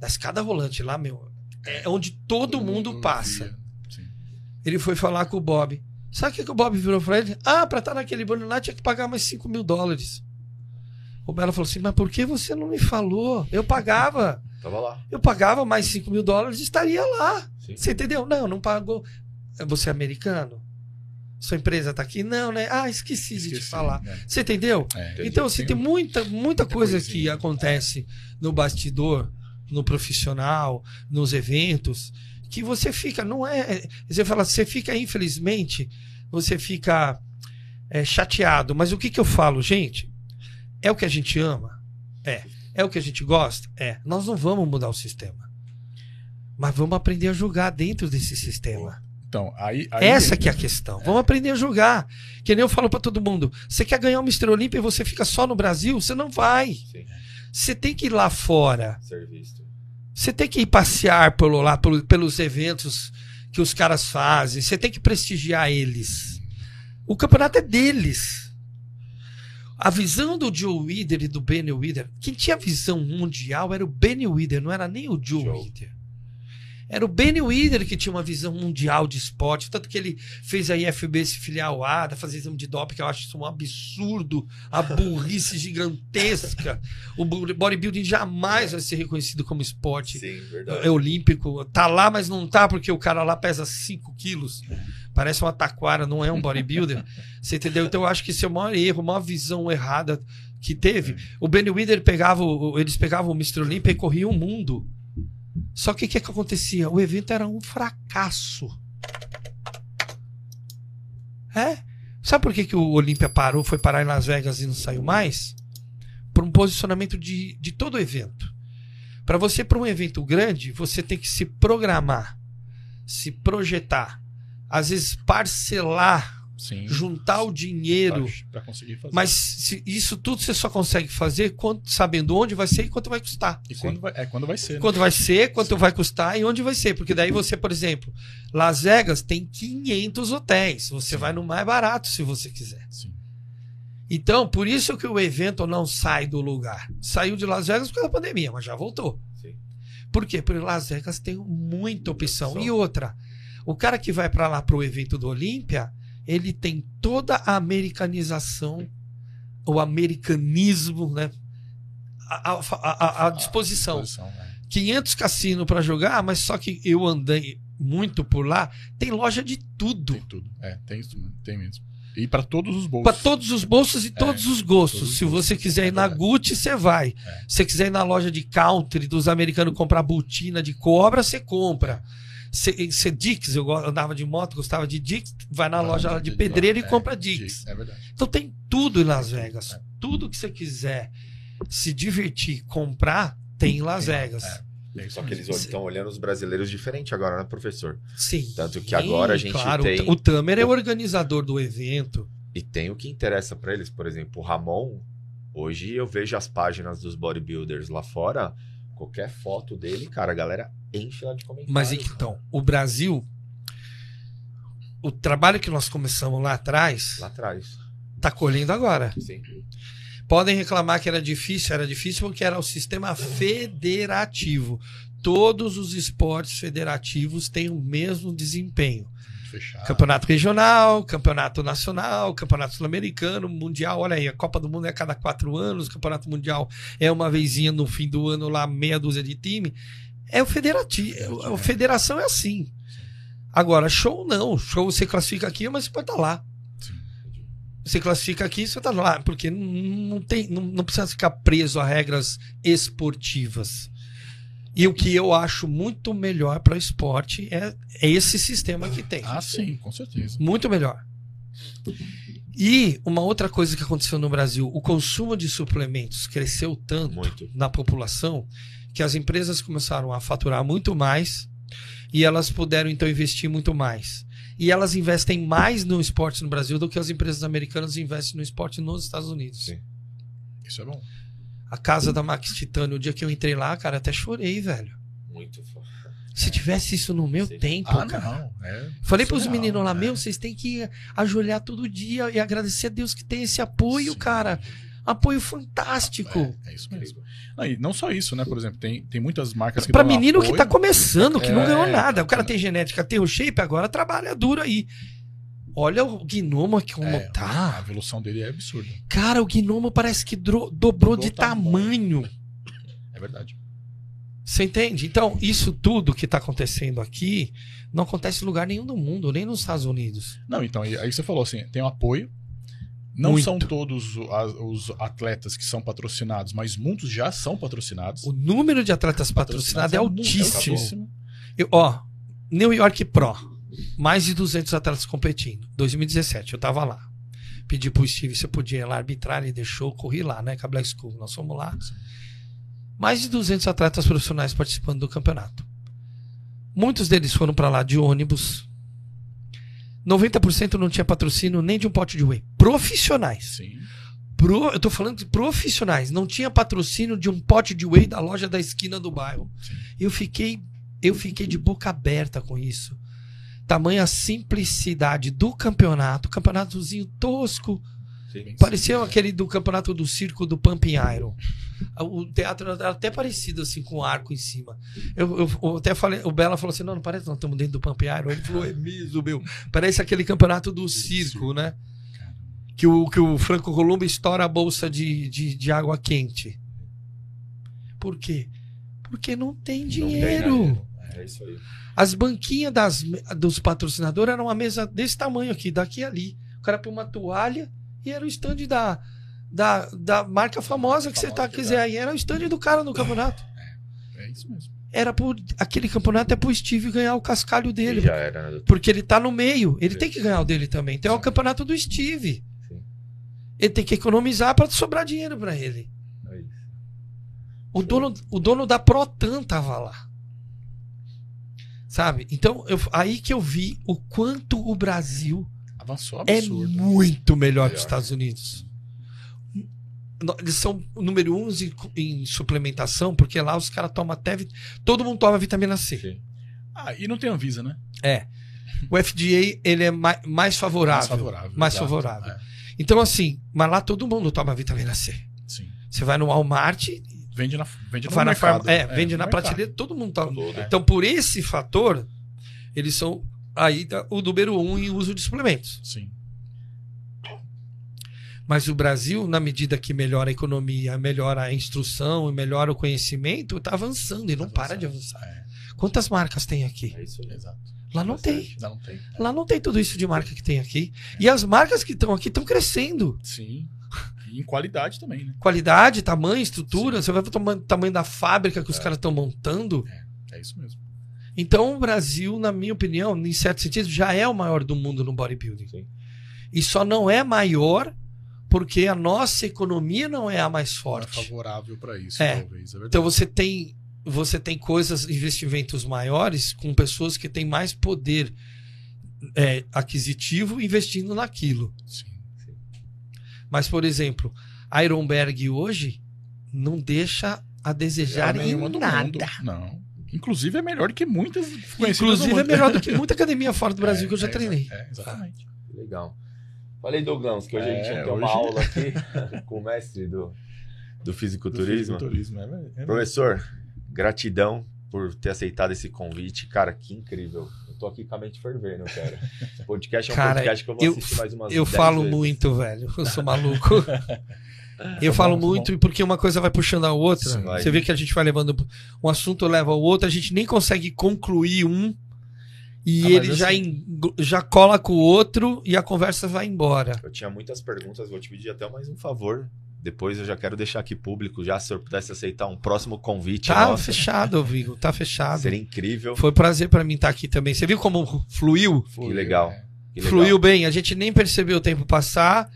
Na escada rolante lá, meu, é onde todo mundo passa. Ele foi falar com o Bob. Sabe o que, que o Bob virou pra ele? Ah, pra estar naquele banner lá tinha que pagar mais 5 mil dólares. O Bela falou assim: Mas por que você não me falou? Eu pagava. Tava lá. Eu pagava mais 5 mil dólares e estaria lá. Sim. Você entendeu? Não, não pagou. Você é americano? Sua empresa tá aqui? Não, né? Ah, esqueci, de te Esqueci, falar. né? Você entendeu? É. Então, assim, tem muita, muita coisa que acontece no bastidor, no profissional, nos eventos, que você fica, não é. Você fala, você fica, infelizmente, você fica é, chateado. Mas o que, que eu falo, gente? É o que a gente ama? É. É o que a gente gosta? É. Nós não vamos mudar o sistema. Mas vamos aprender a jogar dentro desse sistema. Então, aí. aí Essa que é a questão. Vamos aprender a jogar. Que nem eu falo pra todo mundo. Você quer ganhar o Mr. Olímpia e você fica só no Brasil? Você não vai. Sim. Você tem que ir lá fora. Ser visto. Você tem que ir passear pelo, lá, pelo- pelos eventos que os caras fazem. Você tem que prestigiar eles. O campeonato é deles. A visão do Joe Wider e do Benny Wider, quem tinha visão mundial era o Benny Wider, não era nem o Joe Joe. Wider. Era o Benny Wider que tinha uma visão mundial de esporte, tanto que ele fez a IFB se filiar ao ADA, fazer exame de doping, que eu acho isso um absurdo, a burrice gigantesca. O bo- bodybuilding jamais vai ser reconhecido como esporte Sim, é olímpico. Tá lá, mas não tá porque o cara lá pesa 5 quilos. Parece uma taquara, não é um bodybuilder. Você entendeu? Então eu acho que esse é o maior erro, a maior visão errada que teve. O Benny Wider pegava, eles pegavam o Mr. Olympia e corriam o mundo. Só que o que, que acontecia? O evento era um fracasso. É? Sabe por que, que o Olímpia parou, foi parar em Las Vegas e não saiu mais? Por um posicionamento de, de todo o evento. Para você, para um evento grande, você tem que se programar, se projetar, às vezes parcelar Sim. juntar o dinheiro. Conseguir fazer. Mas se- isso tudo você só consegue fazer quando- sabendo onde vai ser e quanto vai custar. E quando vai, é quando vai ser, né? Quanto vai ser, quanto vai custar e onde vai ser. Porque daí você, por exemplo, Las Vegas tem 500 hotéis. Você Sim. vai no mais barato se você quiser. Sim. Então, por isso que o evento não sai do lugar. Saiu de Las Vegas por causa da pandemia, mas já voltou. Sim. Por quê? Porque Las Vegas tem muita opção. E outra, o cara que vai para lá pro evento do Olímpia, ele tem toda a americanização, o americanismo, né? A, a- a- a- disposição. Disposição, é. 500 cassinos para jogar, mas só que eu andei muito por lá, tem loja de tudo. Tem tudo. É, tem isso, tem mesmo. E pra todos os Para bolsos. todos os bolsos e todos os gostos. todos os Se você quiser É ir na verdade. Gucci, você vai. É. Se você quiser ir na loja de country dos americanos comprar botina de cobra, você compra. Se, se Dix, eu andava de moto, gostava de Dix, vai na loja lá de pedreiro e É, compra Dix. É verdade. Então tem tudo em Las Vegas. É. Tudo que você quiser se divertir, comprar, tem em Las Vegas. é. É Só que eles estão olhando os brasileiros diferente agora, né, professor? Sim. Tanto que agora a gente claro, tem- O Tamer é o organizador do evento. E tem o que interessa pra eles. Por exemplo, o Ramon, hoje eu vejo as páginas dos bodybuilders lá fora, qualquer foto dele, cara, a galera enche lá de comentários. Mas então, o Brasil, o trabalho que nós começamos lá atrás, Lá atrás. tá colhendo agora. Sim. Podem reclamar que era difícil, era difícil porque era o sistema federativo. Todos os esportes federativos têm o mesmo desempenho. Fechado. Campeonato regional, campeonato nacional, campeonato sul-americano, mundial. Olha aí, a Copa do Mundo é a cada quatro anos, o campeonato mundial é uma vezinha no fim do ano lá, meia dúzia de time. É o federativo. A federação é assim. Agora, show não. Show você classifica aqui, mas você pode estar lá. Sim. Você classifica aqui, você tá lá. Porque não, não tem, não, não precisa ficar preso a regras esportivas. E o que eu acho muito melhor para o esporte é, é esse sistema que tem. Ah, sim, com certeza. Muito melhor. E uma outra coisa que aconteceu no Brasil, o consumo de suplementos cresceu tanto Muito. na população que as empresas começaram a faturar muito mais e elas puderam então investir muito mais. E elas investem mais no esporte no Brasil do que as empresas americanas investem no esporte nos Estados Unidos. Sim. Isso é bom. A casa da Max Titânio, o dia que eu entrei lá, cara, até chorei, velho. Muito. fo- Se tivesse isso no meu Sim. tempo, Ah, cara. não. É Falei pros meninos lá, né? meu, vocês têm que ajoelhar todo dia e agradecer a Deus que tem esse apoio, Sim. cara. Apoio fantástico. É, é isso mesmo. Não, e não só isso, né? Por exemplo, tem, tem muitas marcas que Pra menino que apoio. tá começando, que não É, ganhou nada. O cara tem genética, tem o shape, agora trabalha duro aí. Olha o gnomo como É, A tá. evolução dele é absurda. Cara, o gnomo parece que dro- dobrou de Dobrou o tamanho. tamanho. É verdade. Você entende? Então, isso tudo que tá acontecendo aqui não acontece em lugar nenhum do mundo, nem nos Estados Unidos. Não, então, aí você falou assim, tem um apoio. Não Muito. são todos a- os atletas que são patrocinados, mas muitos já são patrocinados. O número de atletas patrocinados é muito- altíssimo. Eu, ó, New York Pro, mais de 200 atletas competindo. 2017, eu tava lá. Pedi pro Steve se eu podia ir lá arbitrar, ele deixou, corri lá, né, com a Black School. Nós fomos lá. Mais de 200 atletas profissionais participando do campeonato. Muitos deles foram pra lá de ônibus. 90% não tinha patrocínio nem de um pote de whey. Profissionais. Sim. Pro, eu tô falando de profissionais. Não tinha patrocínio de um pote de whey da loja da esquina do bairro. Sim. Eu fiquei, eu fiquei de boca aberta com isso. Tamanha simplicidade do campeonato, campeonatozinho tosco. Sim. Parecia aquele do campeonato do circo do Pumping Iron. O teatro era até parecido assim com um arco em cima. Eu, eu- eu até falei, o Bela falou assim: "Não, não parece, não estamos dentro do Pumping Iron". Ele falou: "É mesmo, meu. Parece aquele campeonato do circo, né?" Que o, que o Franco Columbo estoura a bolsa de, de, de água quente. Por quê? Porque não tem Não tem dinheiro. É isso aí. As banquinhas das, dos patrocinadores eram uma mesa desse tamanho aqui, daqui e ali. O cara põe uma toalha e era o stand da, da, da marca famosa que você Famosa tá, que quiser dá. aí. Era o stand do cara no campeonato. É isso mesmo. Era por, aquele campeonato é pro Steve ganhar o cascalho dele. Já era, né? Porque ele tá no meio. Ele Sim. tem que ganhar o dele também. Então é o campeonato do Steve. Sim. Ele tem que economizar para sobrar dinheiro para ele. É isso. O dono, o dono da Protan tava lá. Sabe? Então, eu- aí que eu vi o quanto o Brasil Avançou é absurdo. muito melhor que os Estados Unidos. Eles são o número um em, em suplementação, porque lá os caras tomam até. Todo mundo toma vitamina C. Sim. Ah, e não tem Anvisa, né? É. O FDA ele é mais, mais favorável. Mais favorável. Mais exato. favorável. É, Então, assim, mas lá todo mundo toma vitamina C. sim. Você vai no Walmart, Vende na, vende no mercado. farma, é, vende no na mercado. prateleira, todo mundo toma. Todo. Então, por esse fator, eles são aí tá, o número um em uso de suplementos. Sim. Mas o Brasil, na medida que melhora a economia, melhora a instrução e melhora o conhecimento, está avançando e não Tá para de avançar. É, Tem marcas tem aqui? É isso aí. exato. Lá não tem. Bastante. Não tem. Lá não tem tudo isso de marca que tem aqui. E as marcas que estão aqui estão crescendo. Sim. E em qualidade também, né? Qualidade, tamanho, estrutura. Você vai ver o tamanho, da fábrica que os caras estão montando. É isso mesmo. Então o Brasil, na minha opinião, em certo sentido, já é o maior do mundo no bodybuilding. Sim. E só não é maior porque a nossa economia não é a mais Não é forte. favorável para isso, É. talvez. É verdade. Então você tem você tem coisas, investimentos maiores com pessoas que têm mais poder é, aquisitivo investindo naquilo. Sim. Mas, por exemplo, a Ironberg hoje não deixa a desejar É em nada. mundo. Não. Inclusive é melhor do que muitas Inclusive do é melhor do que muita academia fora do Brasil É, que eu já é, treinei. É, exatamente. Legal. Falei, Douglas, que hoje a gente É, ia ter uma hoje- aula aqui com o mestre do, do fisiculturismo. Do fisiculturismo, é, é Professor, gratidão por ter aceitado esse convite. Cara, que incrível. Tô aqui com a mente fervendo, cara. Esse podcast é um Cara, podcast que eu vou eu- assistir mais umas Eu 10 falo vezes. muito, velho. Eu sou maluco. Eu Tá falo tá muito porque uma coisa vai puxando a outra. Sim. Você vê que a gente vai levando. Um assunto leva ao outro, a gente nem consegue concluir um. E Ah, ele já, assim- en- já cola com o outro e a conversa vai embora. Eu tinha muitas perguntas, vou te pedir até mais um favor. Depois eu já quero deixar aqui público, já se o senhor pudesse aceitar um próximo convite Tá nosso, fechado, Vigo. Tá fechado. seria incrível. Foi um prazer pra mim estar aqui também. Você viu como fluiu? Que legal. é. Que legal. Fluiu bem. A gente nem percebeu o tempo passar.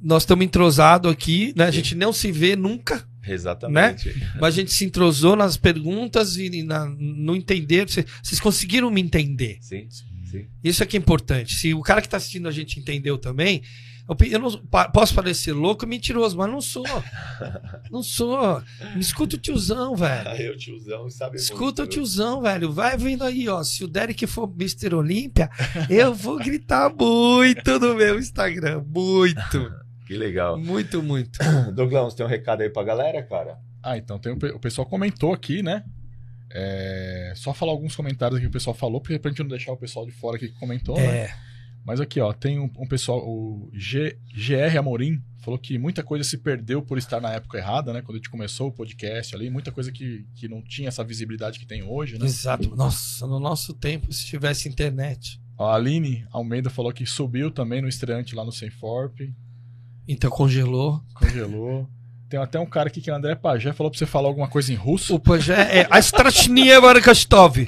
Nós estamos entrosados aqui, né? A gente não se vê nunca, Exatamente. mas a gente se entrosou nas perguntas e na- no entender. Cê- Vocês conseguiram me entender. Sim, sim. Isso é que é importante. Se o cara que está assistindo a gente entendeu também, eu, eu não posso parecer louco e mentiroso, mas não sou. Não sou. Me escuta o tiozão, velho. Aí o tiozão sabe Escuta o muito. tiozão, velho. Vai vindo aí, ó. Se o Derek for Mr. Olímpia, eu vou gritar muito no meu Instagram. Muito. Que legal. Muito, muito. Douglas, tem um recado aí pra galera, cara? Ah, então tem o, pe- o pessoal comentou aqui, né? É, só falar alguns comentários aqui que o pessoal falou, porque pra gente não deixar o pessoal de fora aqui que comentou, né? Mas aqui, ó, tem um, um pessoal, o G, GR Amorim, falou que muita coisa se perdeu por estar na época errada, né? Quando a gente começou o podcast ali, muita coisa que, que não tinha essa visibilidade que tem hoje, né? Exato. Nossa, no nosso tempo, se tivesse internet. A Aline Almeida falou que subiu também no estreante lá no Senforp, Então congelou. congelou. Tem até um cara aqui que é o André Pajé, falou pra você falar alguma coisa em russo. O Pajé é a Strachnie Barkastov.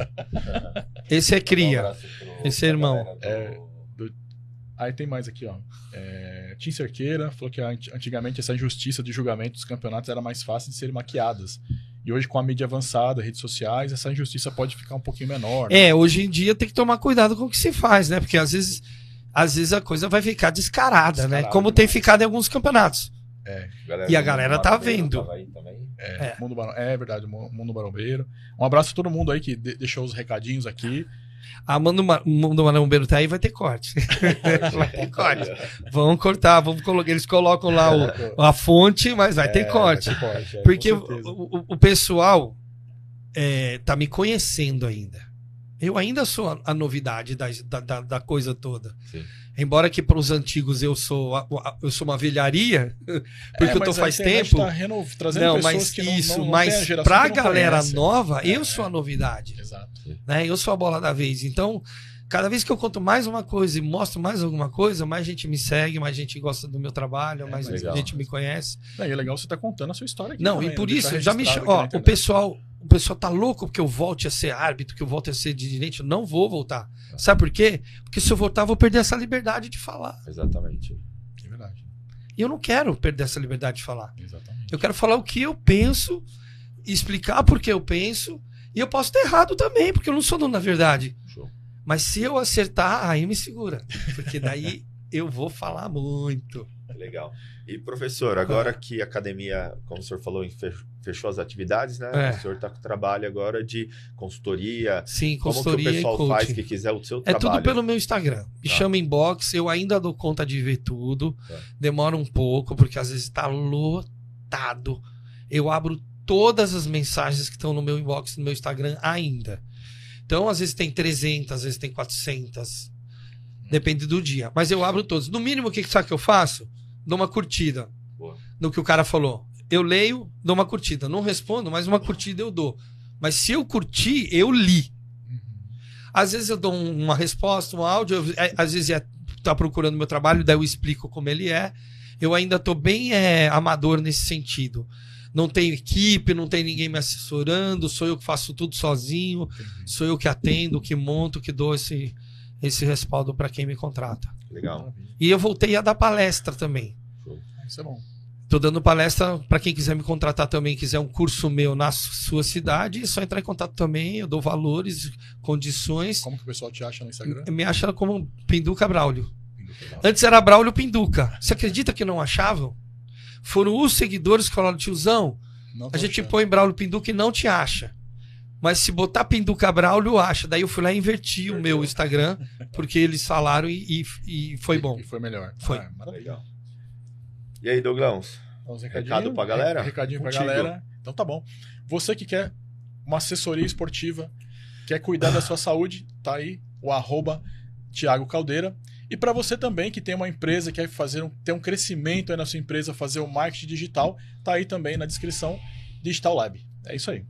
Esse é cria. Esse é irmão. É. Aí tem mais aqui, ó. É, Tim Cerqueira falou que ant- antigamente essa injustiça de julgamento dos campeonatos era mais fácil de serem maquiadas. E hoje, com a mídia avançada, redes sociais, essa injustiça pode ficar um pouquinho menor. né? É, hoje em dia tem que tomar cuidado com o que se faz, né? Porque às vezes, às vezes a coisa vai ficar descarada, né? Descarada Como tem demais. ficado em alguns campeonatos. Galera E a galera tá vendo. É, É. Mundo Barão- é verdade, Mu- Mundo Barombeiro. Um abraço a todo mundo aí que de- deixou os recadinhos aqui. A Mano Ma- Mundo Marombeiro tá aí, vai ter corte. vai ter corte. Vão cortar, vamos colocar, eles colocam lá o- a fonte, mas vai ter É, corte. vai ter corte, é, Porque o, o- o pessoal é, tá me conhecendo ainda. Eu ainda sou a, a novidade da, da, da- da coisa toda. Sim. Embora que para os antigos eu sou, a- a- eu sou uma velharia, porque É, eu tô a faz tempo. tá reno- trazendo não, mas que isso, não- não a mas que não galera conhece. nova, eu É. sou a novidade. Exato. Né? Eu sou a bola da vez. Então, cada vez que eu conto mais uma coisa e mostro mais alguma coisa, mais gente me segue, mais gente gosta do meu trabalho, É, mais legal. gente me conhece. Não, e é legal você tá contando a sua história aqui. Não, também, e por isso, já me Ó, o pessoal, o pessoal tá louco porque eu volte a ser árbitro, que eu volte a ser de direito. Eu não vou voltar. Sabe por quê? Porque se eu voltar, eu vou perder essa liberdade de falar. Exatamente. É verdade. E eu não quero perder essa liberdade de falar. Exatamente. Eu quero falar o que eu penso, explicar por que eu penso. E eu posso estar errado também, porque eu não sou dono da verdade. Show. Mas se eu acertar, aí me segura. Porque daí eu vou falar muito. Legal. E, professor, agora que a academia, como o senhor falou, fechou as atividades, né? É. O senhor está com trabalho agora de consultoria. Sim, Como que o consultoria pessoal faz que quiser o seu É trabalho? tudo pelo meu Instagram. Me Tá. chama inbox, eu ainda dou conta de ver tudo. Tá. Demora um pouco, porque às vezes tá lotado. Eu abro todas as mensagens que estão no meu inbox, no meu Instagram ainda. Então, às vezes tem 300, às vezes tem 400. Depende do dia. Mas eu abro todos. No mínimo, o que sabe que eu faço? Dou uma curtida Boa. no que o cara falou. Eu leio, dou uma curtida. Não respondo, mas uma curtida eu dou. Mas se eu curtir, eu li. Às vezes eu dou um- uma resposta, um áudio, eu- é, às vezes é, tá procurando meu trabalho, daí eu explico como ele é. Eu ainda tô bem é, amador nesse sentido. Não tenho equipe, não tem ninguém me assessorando, sou eu que faço tudo sozinho, sou eu que atendo, que monto, que dou esse, esse respaldo para quem me contrata. Legal. E eu voltei a dar palestra também. Isso é bom. Tô dando palestra para quem quiser me contratar também, quiser um curso meu na su- sua cidade, é só entrar em contato também, eu dou valores, condições. Como que o pessoal te acha no Instagram? Me acha como Pinduca Braulio. Antes era Braulio Pinduca. Você acredita que não achavam? Foram os seguidores que falaram, tiozão, Não a gente achando. põe Braulio Pinduca e não te acha. Mas se botar Pinduca Braulio, acha. Daí eu fui lá e inverti o meu Instagram, porque eles falaram e, e- e foi bom. E foi melhor. Foi. Ah. Legal. E aí, Douglas? Então, os Recado pra galera? Re- Recadinho pra Contigo. galera. Então tá bom. Você que quer uma assessoria esportiva, quer cuidar da sua saúde, tá aí o arroba Thiago Caldeira. E para você também que tem uma empresa, quer fazer um, ter um crescimento aí na sua empresa, fazer o marketing digital, tá aí também na descrição Digital Lab. É isso aí.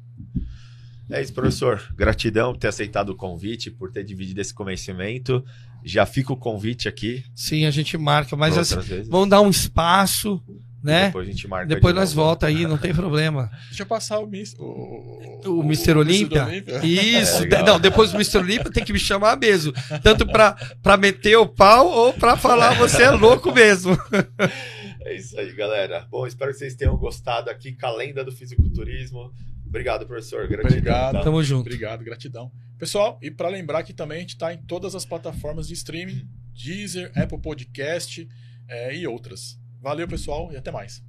É isso, professor. Gratidão por ter aceitado o convite, por ter dividido esse conhecimento. Já fica o convite aqui. Sim, a gente marca, mas assim, vamos dar um espaço, né? Depois a gente marca. Depois de nós novo. volta aí, não tem problema. Deixa eu passar o Miss. O, O Mr. Olímpia? Isso, É, não, depois do Mr. Olímpia tem que me chamar mesmo. Tanto pra meter o pau ou pra falar você é louco mesmo. É isso aí, galera. Bom, espero que vocês tenham gostado aqui com a lenda do fisiculturismo. Obrigado, professor. Gratidão. Obrigado. tá? Tamo junto. Obrigado, gratidão. Pessoal, e para lembrar que também a gente está em todas as plataformas de streaming, Deezer, Apple Podcast eh, e outras. Valeu, pessoal, e até mais.